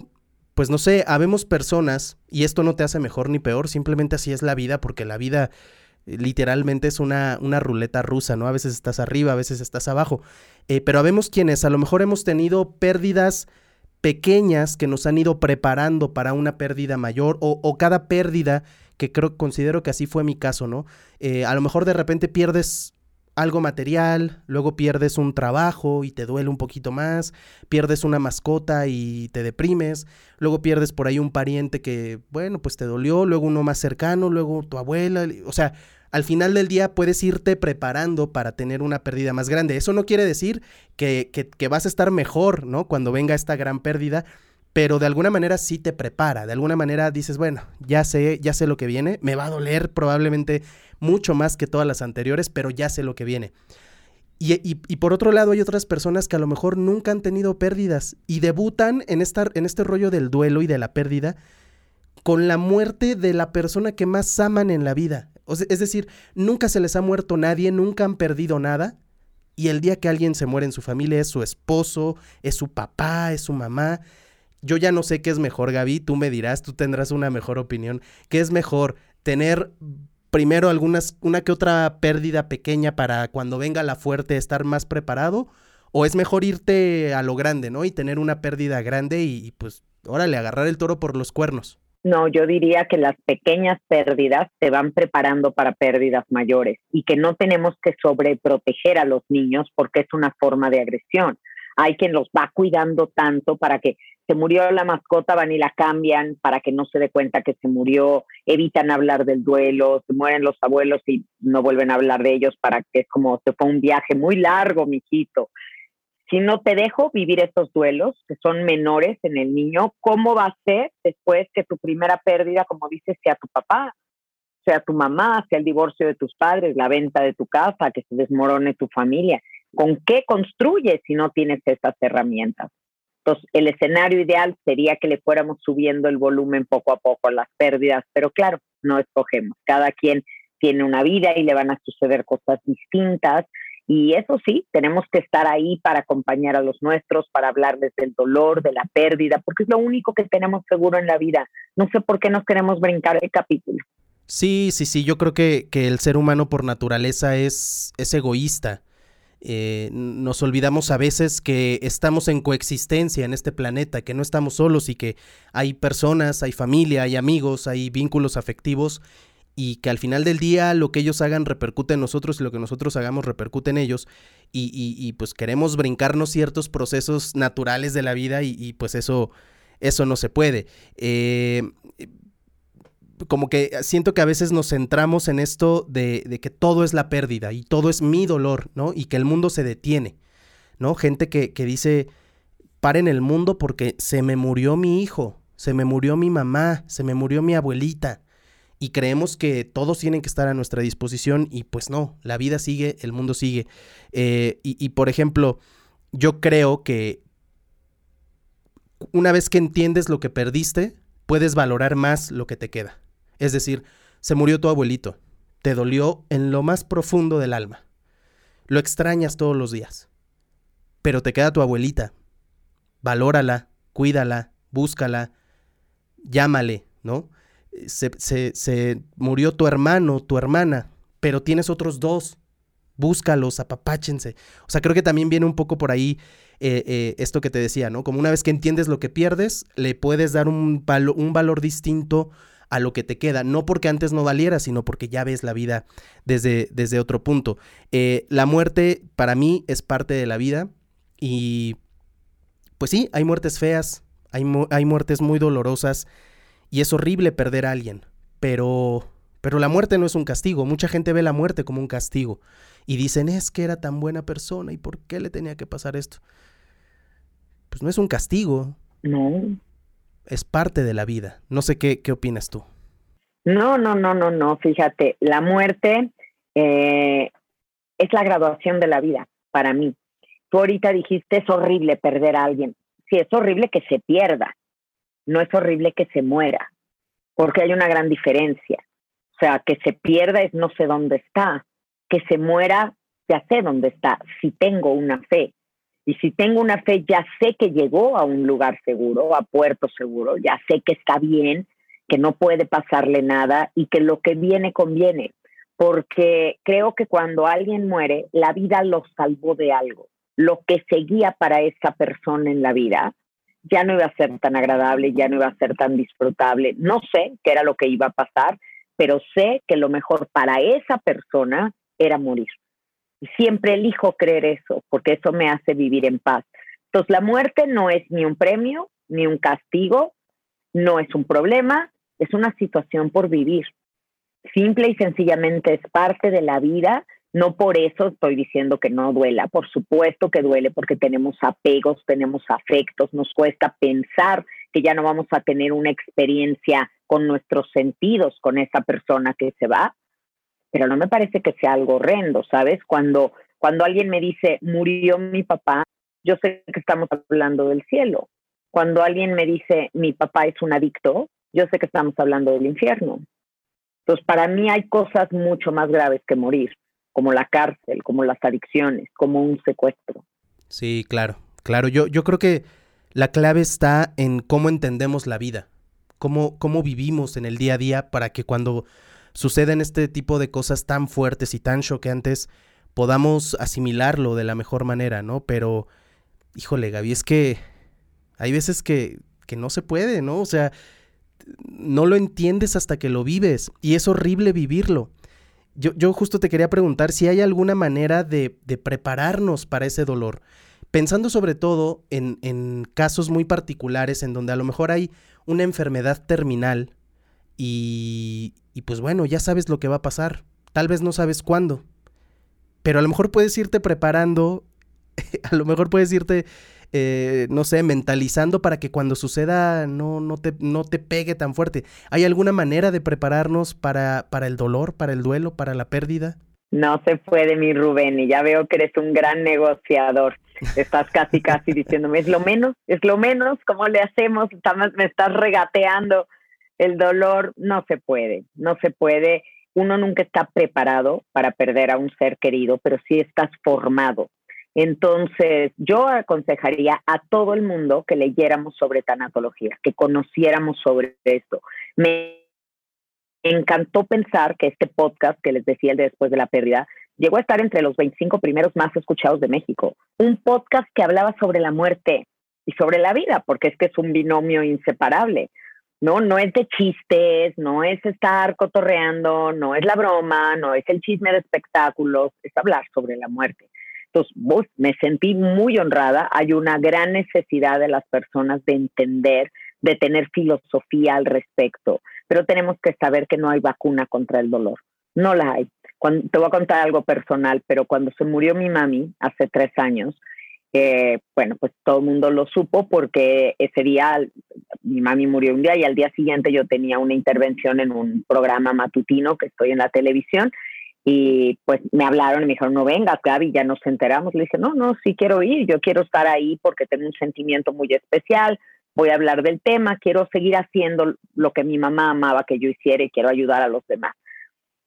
pues no sé, habemos personas, y esto no te hace mejor ni peor, simplemente así es la vida, porque la vida eh, literalmente es una, una ruleta rusa, ¿no? A veces estás arriba, a veces estás abajo. Eh, pero habemos quienes a lo mejor hemos tenido pérdidas pequeñas que nos han ido preparando para una pérdida mayor o, cada pérdida que creo, considero que así fue mi caso, ¿no? A lo mejor de repente pierdes algo material, luego pierdes un trabajo y te duele un poquito más, pierdes una mascota y te deprimes, luego pierdes por ahí un pariente que, bueno, pues te dolió, luego uno más cercano, luego tu abuela, o sea, al final del día puedes irte preparando para tener una pérdida más grande. Eso no quiere decir que, que, que vas a estar mejor, ¿no? Cuando venga esta gran pérdida, pero de alguna manera sí te prepara, de alguna manera dices, bueno, ya sé, ya sé lo que viene, me va a doler probablemente mucho más que todas las anteriores, pero ya sé lo que viene. Y, y, por otro lado hay otras personas que a lo mejor nunca han tenido pérdidas y debutan en, esta, en este rollo del duelo y de la pérdida con la muerte de la persona que más aman en la vida. Es decir, nunca se les ha muerto nadie, nunca han perdido nada. Y el día que alguien se muere en su familia es su esposo, es su papá, es su mamá. Yo ya no sé qué es mejor, Gaby, tú me dirás, tú tendrás una mejor opinión. ¿Qué es mejor? ¿Tener primero algunas, una que otra pérdida pequeña para cuando venga la fuerte estar más preparado? ¿O es mejor irte a lo grande, ¿no? Y tener una pérdida grande y, y pues, órale, agarrar el toro por los cuernos. No, yo diría que las pequeñas pérdidas te van preparando para pérdidas mayores y que no tenemos que sobreproteger a los niños porque es una forma de agresión. Hay quien los va cuidando tanto para que se murió la mascota, van y la cambian para que no se dé cuenta que se murió, evitan hablar del duelo, se mueren los abuelos y no vuelven a hablar de ellos para que es como se fue un viaje muy largo, mijito. Si no te dejo vivir estos duelos, que son menores en el niño, ¿cómo va a ser después que tu primera pérdida, como dices, sea tu papá, sea tu mamá, sea el divorcio de tus padres, la venta de tu casa, que se desmorone tu familia? ¿Con qué construyes si no tienes estas herramientas? Entonces, el escenario ideal sería que le fuéramos subiendo el volumen poco a poco las pérdidas, pero claro, no escogemos. Cada quien tiene una vida y le van a suceder cosas distintas. Y eso sí, tenemos que estar ahí para acompañar a los nuestros, para hablarles del dolor, de la pérdida, porque es lo único que tenemos seguro en la vida. No sé por qué nos queremos brincar el capítulo. Sí, sí, sí, yo creo que, que el ser humano por naturaleza es, es egoísta eh, nos olvidamos a veces que estamos en coexistencia en este planeta, que no estamos solos y que hay personas, hay familia, hay amigos, hay vínculos afectivos y que al final del día lo que ellos hagan repercute en nosotros y lo que nosotros hagamos repercute en ellos y, y, pues queremos brincarnos ciertos procesos naturales de la vida y, pues eso, eso no se puede. Eh, como que siento que a veces nos centramos en esto de, que todo es la pérdida y todo es mi dolor, ¿no? Y que el mundo se detiene, ¿no? Gente que, que dice, paren el mundo porque se me murió mi hijo, se me murió mi mamá, se me murió mi abuelita. Y creemos que todos tienen que estar a nuestra disposición y pues no, la vida sigue, el mundo sigue. Eh, y, y por ejemplo, yo creo que una vez que entiendes lo que perdiste, puedes valorar más lo que te queda. Es decir, se murió tu abuelito, te dolió en lo más profundo del alma. Lo extrañas todos los días. Pero te queda tu abuelita. Valórala, cuídala, búscala, llámale, ¿no? Se, se, murió tu hermano, tu hermana, pero tienes otros dos. Búscalos, apapáchense. O sea, creo que también viene un poco por ahí eh, eh, esto que te decía, ¿no? Como una vez que entiendes lo que pierdes, le puedes dar un, un valor distinto a lo que te queda, no porque antes no valiera, sino porque ya ves la vida desde, desde otro punto. Eh, la muerte para mí es parte de la vida y pues sí, hay muertes feas, hay, hay muertes muy dolorosas y es horrible perder a alguien, pero, pero la muerte no es un castigo, mucha gente ve la muerte como un castigo y dicen es que era tan buena persona y por qué le tenía que pasar esto. Pues no es un castigo. No es parte de la vida. No sé qué, qué opinas tú. No, no, no, no, no. Fíjate, la muerte eh, es la graduación de la vida para mí. Tú ahorita dijiste es horrible perder a alguien. sí, es horrible que se pierda, no es horrible que se muera, porque hay una gran diferencia. O sea, que se pierda es no sé dónde está, que se muera ya sé dónde está, si tengo una fe. Y si tengo una fe, ya sé que llegó a un lugar seguro, a puerto seguro, ya sé que está bien, que no puede pasarle nada y que lo que viene conviene. Porque creo que cuando alguien muere, la vida lo salvó de algo. Lo que seguía para esa persona en la vida ya no iba a ser tan agradable, ya no iba a ser tan disfrutable. No sé qué era lo que iba a pasar, pero sé que lo mejor para esa persona era morir. Y siempre elijo creer eso, porque eso me hace vivir en paz. Entonces, la muerte no es ni un premio, ni un castigo, no es un problema, es una situación por vivir. Simple y sencillamente es parte de la vida, no por eso estoy diciendo que no duela, por supuesto que duele porque tenemos apegos, tenemos afectos, nos cuesta pensar que ya no vamos a tener una experiencia con nuestros sentidos con esa persona que se va, pero no me parece que sea algo horrendo, ¿sabes? Cuando, cuando alguien me dice, murió mi papá, yo sé que estamos hablando del cielo. Cuando alguien me dice, mi papá es un adicto, yo sé que estamos hablando del infierno. Entonces, para mí hay cosas mucho más graves que morir, como la cárcel, como las adicciones, como un secuestro. Sí, claro, claro. Yo, yo creo que la clave está en cómo entendemos la vida, cómo, cómo vivimos en el día a día para que cuando suceden este tipo de cosas tan fuertes y tan choqueantes, podamos asimilarlo de la mejor manera, ¿no? Pero, híjole, Gaby, es que hay veces que, que no se puede, ¿no? O sea, no lo entiendes hasta que lo vives y es horrible vivirlo. Yo, yo justo te quería preguntar si hay alguna manera de, de prepararnos para ese dolor, pensando sobre todo en, en casos muy particulares en donde a lo mejor hay una enfermedad terminal y, y pues bueno, ya sabes lo que va a pasar. Tal vez no sabes cuándo. Pero a lo mejor puedes irte preparando, a lo mejor puedes irte, eh, no sé, mentalizando para que cuando suceda no, no, te, no te pegue tan fuerte. ¿Hay alguna manera de prepararnos para, para el dolor, para el duelo, para la pérdida? No se puede, mi Rubén, y ya veo que eres un gran negociador. Estás casi, casi diciéndome, es lo menos, es lo menos, ¿cómo le hacemos? me estás regateando el dolor no se puede, no se puede. Uno nunca está preparado para perder a un ser querido, pero sí estás formado. Entonces, yo aconsejaría a todo el mundo que leyéramos sobre tanatología, que conociéramos sobre esto. Me encantó pensar que este podcast que les decía el de después de la pérdida llegó a estar entre los 25 primeros más escuchados de México. Un podcast que hablaba sobre la muerte y sobre la vida, porque es que es un binomio inseparable. ¿No? No es de chistes, no es estar cotorreando, no es la broma, no es el chisme de espectáculos, es hablar sobre la muerte. Entonces, vos, me sentí muy honrada. Hay una gran necesidad de las personas de entender, de tener filosofía al respecto, pero tenemos que saber que no hay vacuna contra el dolor. No la hay. Cuando, te voy a contar algo personal, pero cuando se murió mi mami hace tres años, bueno, pues todo el mundo lo supo porque ese día mi mami murió un día y al día siguiente yo tenía una intervención en un programa matutino que estoy en la televisión y pues me hablaron y me dijeron, no vengas, Gaby, ya nos enteramos. Le dije, no, no, sí quiero ir, yo quiero estar ahí porque tengo un sentimiento muy especial, voy a hablar del tema, quiero seguir haciendo lo que mi mamá amaba que yo hiciera y quiero ayudar a los demás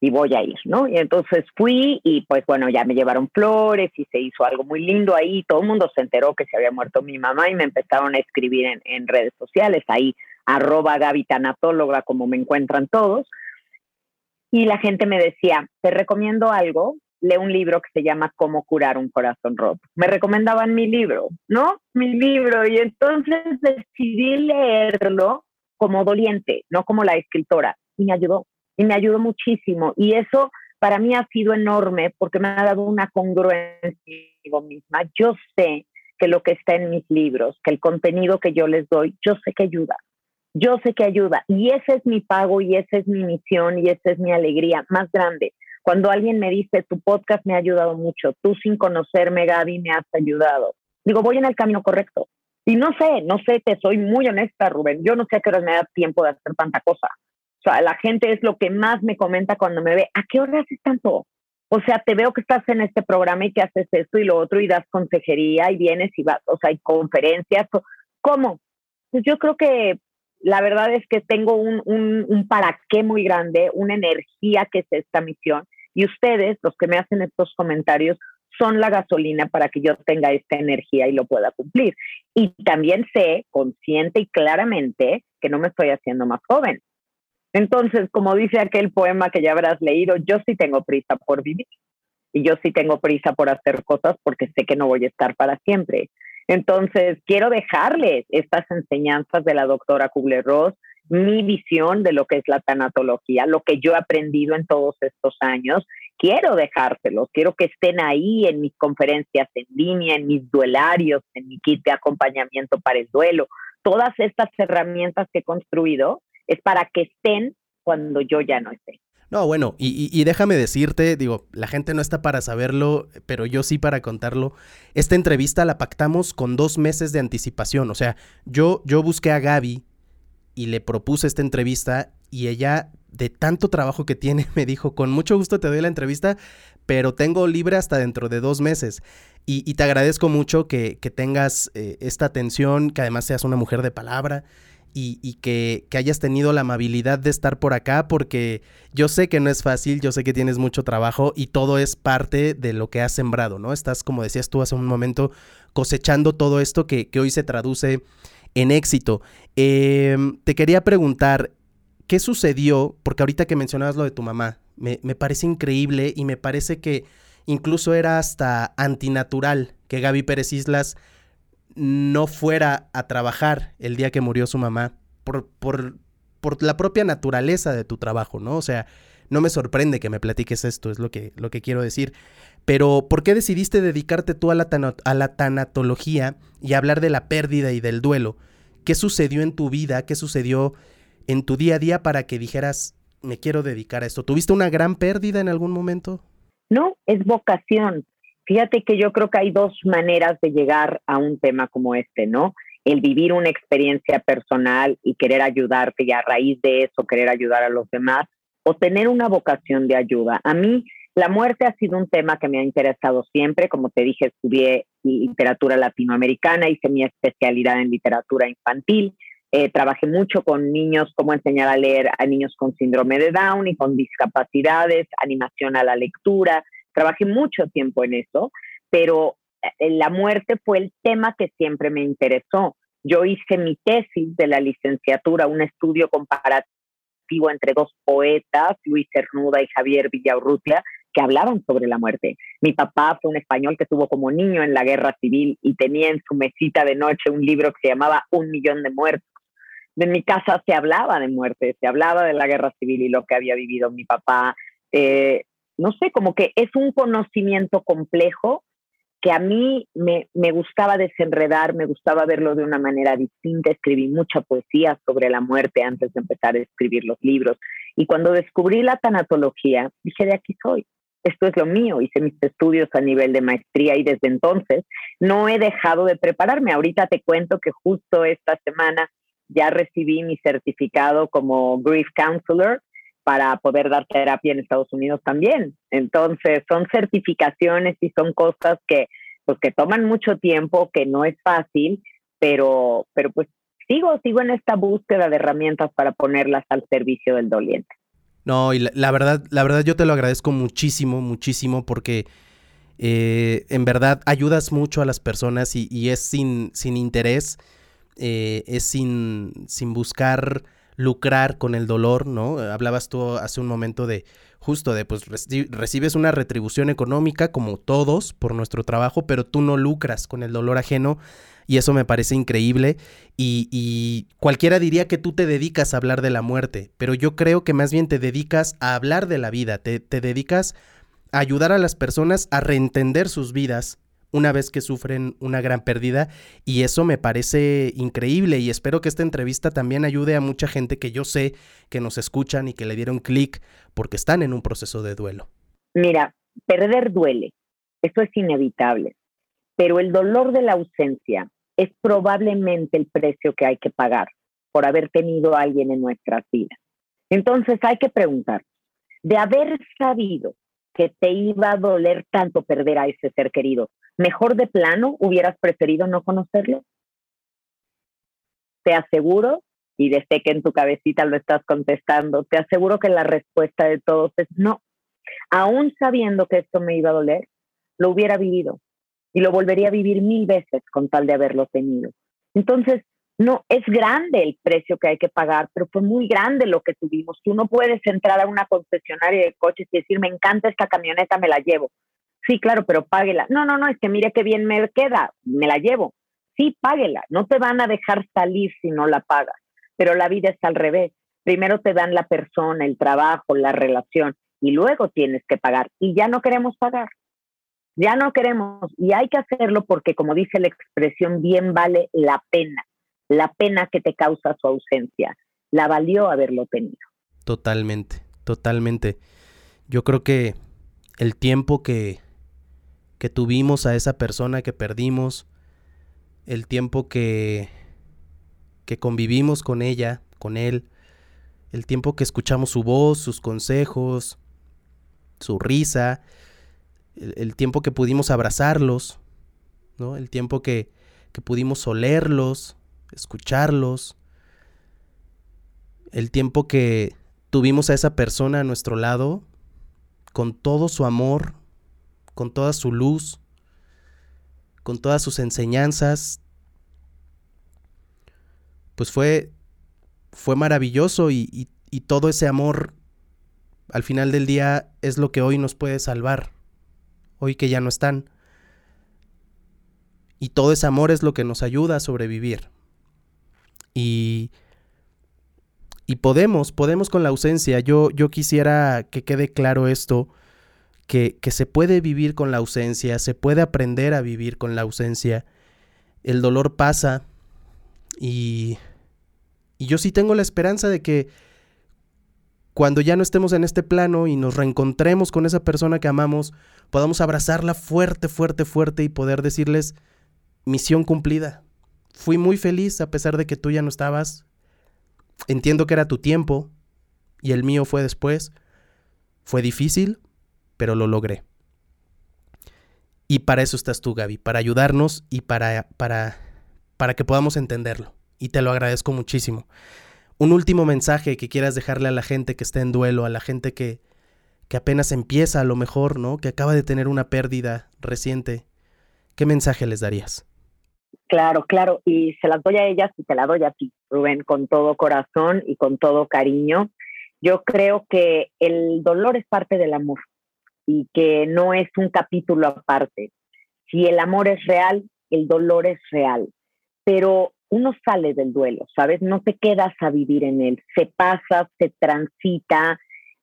y voy a ir, ¿no? Y entonces fui y pues bueno, ya me llevaron flores y se hizo algo muy lindo ahí, todo el mundo se enteró que se había muerto mi mamá y me empezaron a escribir en, redes sociales, ahí arroba Gaby como me encuentran todos. Y la gente me decía, te recomiendo algo, lee un libro que se llama Cómo curar un corazón roto. Me recomendaban mi libro, ¿no? Mi libro. Y entonces decidí leerlo como doliente, no como la escritora. Y me ayudó, y me ayudó muchísimo. Y eso para mí ha sido enorme porque me ha dado una congruencia misma. Yo sé que lo que está en mis libros, que el contenido que yo les doy, yo sé que ayuda. Yo sé que ayuda. Y ese es mi pago y esa es mi misión y esa es mi alegría más grande. Cuando alguien me dice, tu podcast me ha ayudado mucho, tú sin conocerme, Gaby, me has ayudado. Digo, voy en el camino correcto. Y no sé, no sé, te soy muy honesta, Rubén. Yo no sé a qué horas me da tiempo de hacer tanta cosa sea, la gente es lo que más me comenta cuando me ve, ¿a qué hora haces tanto? O sea, te veo que estás en este programa y que haces esto y lo otro y das consejería y vienes y vas, o sea, hay conferencias. ¿Cómo? Pues yo creo que la verdad es que tengo un, un, un para qué muy grande, una energía que es esta misión. Y ustedes, los que me hacen estos comentarios, son la gasolina para que yo tenga esta energía y lo pueda cumplir. Y también sé, consciente y claramente, que no me estoy haciendo más joven. Entonces, como dice aquel poema que ya habrás leído, yo sí tengo prisa por vivir y yo sí tengo prisa por hacer cosas porque sé que no voy a estar para siempre. Entonces, quiero dejarles estas enseñanzas de la doctora Kubler-Ross, mi visión de lo que es la tanatología, lo que yo he aprendido en todos estos años. Quiero dejárselos, quiero que estén ahí en mis conferencias en línea, en mis duelarios, en mi kit de acompañamiento para el duelo. Todas estas herramientas que he construido es para que estén cuando yo ya no esté. No, bueno, y, déjame decirte, digo, la gente no está para saberlo, pero yo sí para contarlo. Esta entrevista la pactamos con dos meses de anticipación. O sea, yo, yo busqué a Gaby y le propuse esta entrevista y ella, de tanto trabajo que tiene, me dijo, con mucho gusto te doy la entrevista, pero tengo libre hasta dentro de dos meses. Y, te agradezco mucho que, tengas eh, esta atención, que además seas una mujer de palabra y, que, hayas tenido la amabilidad de estar por acá porque yo sé que no es fácil, yo sé que tienes mucho trabajo y todo es parte de lo que has sembrado, ¿no? Estás, como decías tú hace un momento, cosechando todo esto que, hoy se traduce en éxito. Em, te quería preguntar, ¿qué sucedió? Porque ahorita que mencionabas lo de tu mamá, me, me parece increíble y me parece que incluso era hasta antinatural que Gaby Pérez Islas no fuera a trabajar el día que murió su mamá por, por, por la propia naturaleza de tu trabajo, ¿no? O sea, no me sorprende que me platiques esto, es lo que, lo que quiero decir. Pero, ¿por qué decidiste dedicarte tú a la, a la tanatología y hablar de la pérdida y del duelo? ¿Qué sucedió en tu vida? ¿Qué sucedió en tu día a día para que dijeras, me quiero dedicar a esto? ¿Tuviste una gran pérdida en algún momento? No, es vocación. Fíjate que yo creo que hay dos maneras de llegar a un tema como este, ¿no? El vivir una experiencia personal y querer ayudarte y a raíz de eso querer ayudar a los demás o tener una vocación de ayuda. A mí la muerte ha sido un tema que me ha interesado siempre. Como te dije, estudié literatura latinoamericana, hice mi especialidad en literatura infantil. Eh, trabajé mucho con niños, cómo enseñar a leer a niños con síndrome de Down y con discapacidades, animación a la lectura, Trabajé mucho tiempo en eso, pero eh, la muerte fue el tema que siempre me interesó. Yo hice mi tesis de la licenciatura, un estudio comparativo entre dos poetas, Luis Cernuda y Javier Villaurrutia, que hablaban sobre la muerte. Mi papá fue un español que estuvo como niño en la guerra civil y tenía en su mesita de noche un libro que se llamaba Un millón de muertos. En mi casa se hablaba de muerte, se hablaba de la guerra civil y lo que había vivido mi papá. Eh, no sé, como que es un conocimiento complejo que a mí me, gustaba desenredar, me gustaba verlo de una manera distinta. Escribí mucha poesía sobre la muerte antes de empezar a escribir los libros. Y cuando descubrí la tanatología, dije, de aquí soy. Esto es lo mío. Hice mis estudios a nivel de maestría y desde entonces no he dejado de prepararme. Ahorita te cuento que justo esta semana ya recibí mi certificado como Grief Counselor para poder dar terapia en Estados Unidos también. Entonces, son certificaciones y son cosas que, pues, que toman mucho tiempo, que no es fácil, pero, pero pues sigo, sigo en esta búsqueda de herramientas para ponerlas al servicio del doliente. No, y la, verdad, la verdad yo te lo agradezco muchísimo, muchísimo, porque eh, en verdad ayudas mucho a las personas y, es sin, sin interés, eh, es sin, sin buscar lucrar con el dolor, ¿no? Hablabas tú hace un momento de justo de pues recibes una retribución económica como todos por nuestro trabajo, pero tú no lucras con el dolor ajeno y eso me parece increíble y, y, cualquiera diría que tú te dedicas a hablar de la muerte, pero yo creo que más bien te dedicas a hablar de la vida, te, te dedicas a ayudar a las personas a reentender sus vidas una vez que sufren una gran pérdida y eso me parece increíble y espero que esta entrevista también ayude a mucha gente que yo sé que nos escuchan y que le dieron clic porque están en un proceso de duelo. Mira, perder duele, eso es inevitable, pero el dolor de la ausencia es probablemente el precio que hay que pagar por haber tenido a alguien en nuestras vidas. Entonces hay que preguntar, de haber sabido que te iba a doler tanto perder a ese ser querido, mejor de plano hubieras preferido no conocerlo? te aseguro, y desde que en tu cabecita lo estás contestando, te aseguro que la respuesta de todos es no. Aún sabiendo que esto me iba a doler, lo hubiera vivido y lo volvería a vivir mil veces con tal de haberlo tenido. Entonces, no, es grande el precio que hay que pagar, pero fue muy grande lo que tuvimos. Tú no puedes entrar a una concesionaria de coches y decir, me encanta esta camioneta, me la llevo. Sí, claro, pero páguela. No, no, no, es que mire qué bien me queda, me la llevo. Sí, páguela. No te van a dejar salir si no la pagas. Pero la vida es al revés. Primero te dan la persona, el trabajo, la relación y luego tienes que pagar. Y ya no queremos pagar. Ya no queremos. Y hay que hacerlo porque, como dice la expresión, bien vale la pena la pena que te causa su ausencia. La valió haberlo tenido. Totalmente, totalmente. Yo creo que el tiempo que, que tuvimos a esa persona que perdimos, el tiempo que, que convivimos con ella, con él, el tiempo que escuchamos su voz, sus consejos, su risa, el, el tiempo que pudimos abrazarlos, ¿no? el tiempo que, que pudimos olerlos, escucharlos, el tiempo que tuvimos a esa persona a nuestro lado, con todo su amor, con toda su luz, con todas sus enseñanzas, pues fue, fue maravilloso y, y todo ese amor al final del día es lo que hoy nos puede salvar, hoy que ya no están. Y todo ese amor es lo que nos ayuda a sobrevivir. Y, y podemos, podemos con la ausencia. Yo, yo quisiera que quede claro esto, que, que se puede vivir con la ausencia, se puede aprender a vivir con la ausencia. El dolor pasa y, y yo sí tengo la esperanza de que cuando ya no estemos en este plano y nos reencontremos con esa persona que amamos, podamos abrazarla fuerte, fuerte, fuerte y poder decirles, misión cumplida, Fui muy feliz a pesar de que tú ya no estabas. Entiendo que era tu tiempo y el mío fue después. Fue difícil, pero lo logré. Y para eso estás tú, Gaby, para ayudarnos y para, para, para que podamos entenderlo. Y te lo agradezco muchísimo. Un último mensaje que quieras dejarle a la gente que está en duelo, a la gente que, que apenas empieza a lo mejor, ¿no? Que acaba de tener una pérdida reciente. ¿Qué mensaje les darías? Claro, claro, y se las doy a ellas y te la doy a ti, Rubén, con todo corazón y con todo cariño. Yo creo que el dolor es parte del amor y que no es un capítulo aparte. Si el amor es real, el dolor es real, pero uno sale del duelo, ¿sabes? No te quedas a vivir en él, se pasa, se transita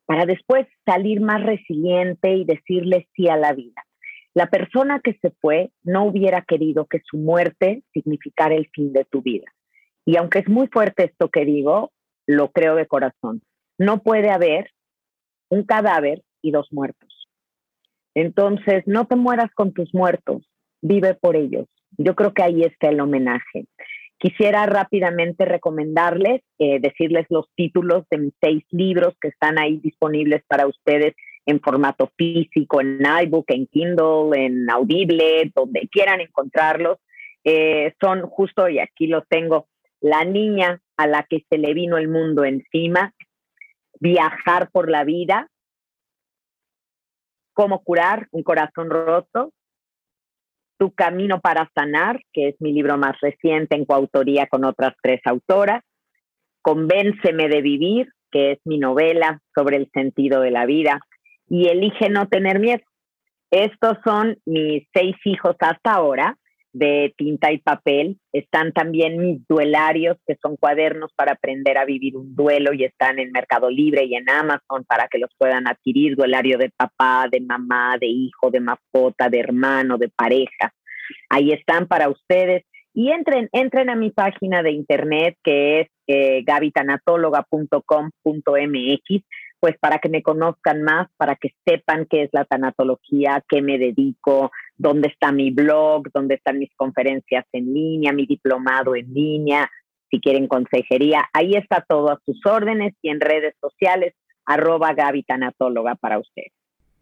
para después salir más resiliente y decirle sí a la vida. La persona que se fue no hubiera querido que su muerte significara el fin de tu vida. Y aunque es muy fuerte esto que digo, lo creo de corazón. No puede haber un cadáver y dos muertos. Entonces, no te mueras con tus muertos, vive por ellos. Yo creo que ahí está el homenaje. Quisiera rápidamente recomendarles, eh, decirles los títulos de mis seis libros que están ahí disponibles para ustedes en formato físico, en iBook, en Kindle, en Audible, donde quieran encontrarlos. Eh, son justo, y aquí lo tengo, La niña a la que se le vino el mundo encima, Viajar por la vida, Cómo curar un corazón roto, Tu camino para sanar, que es mi libro más reciente en coautoría con otras tres autoras, Convénceme de vivir, que es mi novela sobre el sentido de la vida, y elige no tener miedo. Estos son mis seis hijos hasta ahora de tinta y papel. Están también mis duelarios, que son cuadernos para aprender a vivir un duelo y están en Mercado Libre y en Amazon para que los puedan adquirir. Duelario de papá, de mamá, de hijo, de mascota, de hermano, de pareja. Ahí están para ustedes. Y entren, entren a mi página de internet que es eh, gabitanatóloga.com.mx pues para que me conozcan más, para que sepan qué es la tanatología, qué me dedico, dónde está mi blog, dónde están mis conferencias en línea, mi diplomado en línea, si quieren consejería. Ahí está todo a sus órdenes y en redes sociales, arroba Gaby Tanatóloga para ustedes.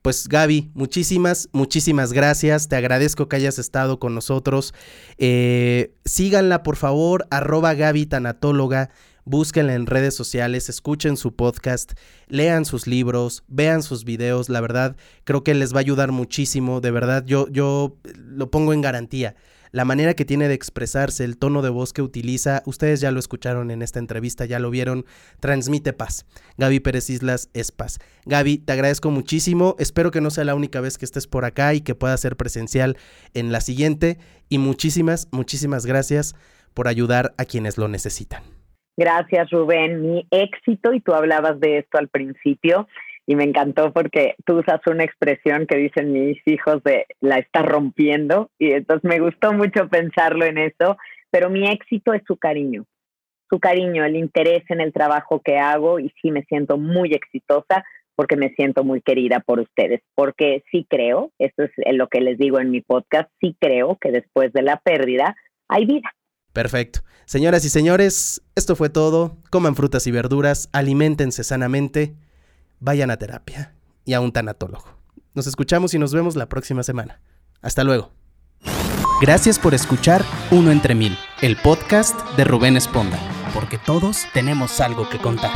pues Gaby, muchísimas, muchísimas gracias. Te agradezco que hayas estado con nosotros. Eh, síganla, por favor, arroba Gaby Tanatóloga. Búsquenla en redes sociales, escuchen su podcast, lean sus libros, vean sus videos. La verdad, creo que les va a ayudar muchísimo. De verdad, yo, yo lo pongo en garantía la manera que tiene de expresarse, el tono de voz que utiliza, ustedes ya lo escucharon en esta entrevista, ya lo vieron, transmite paz. Gaby Pérez Islas es paz. Gaby, te agradezco muchísimo, espero que no sea la única vez que estés por acá y que pueda ser presencial en la siguiente y muchísimas, muchísimas gracias por ayudar a quienes lo necesitan. Gracias, Rubén. Mi éxito, y tú hablabas de esto al principio, y me encantó porque tú usas una expresión que dicen mis hijos de la está rompiendo y entonces me gustó mucho pensarlo en eso, pero mi éxito es su cariño, su cariño, el interés en el trabajo que hago y sí me siento muy exitosa porque me siento muy querida por ustedes, porque sí creo, esto es lo que les digo en mi podcast, sí creo que después de la pérdida hay vida. Perfecto. Señoras y señores, esto fue todo. Coman frutas y verduras, alimentense sanamente vayan a terapia y a un tanatólogo. Nos escuchamos y nos vemos la próxima semana. Hasta luego. Gracias por escuchar Uno entre Mil, el podcast de Rubén Esponda, porque todos tenemos algo que contar.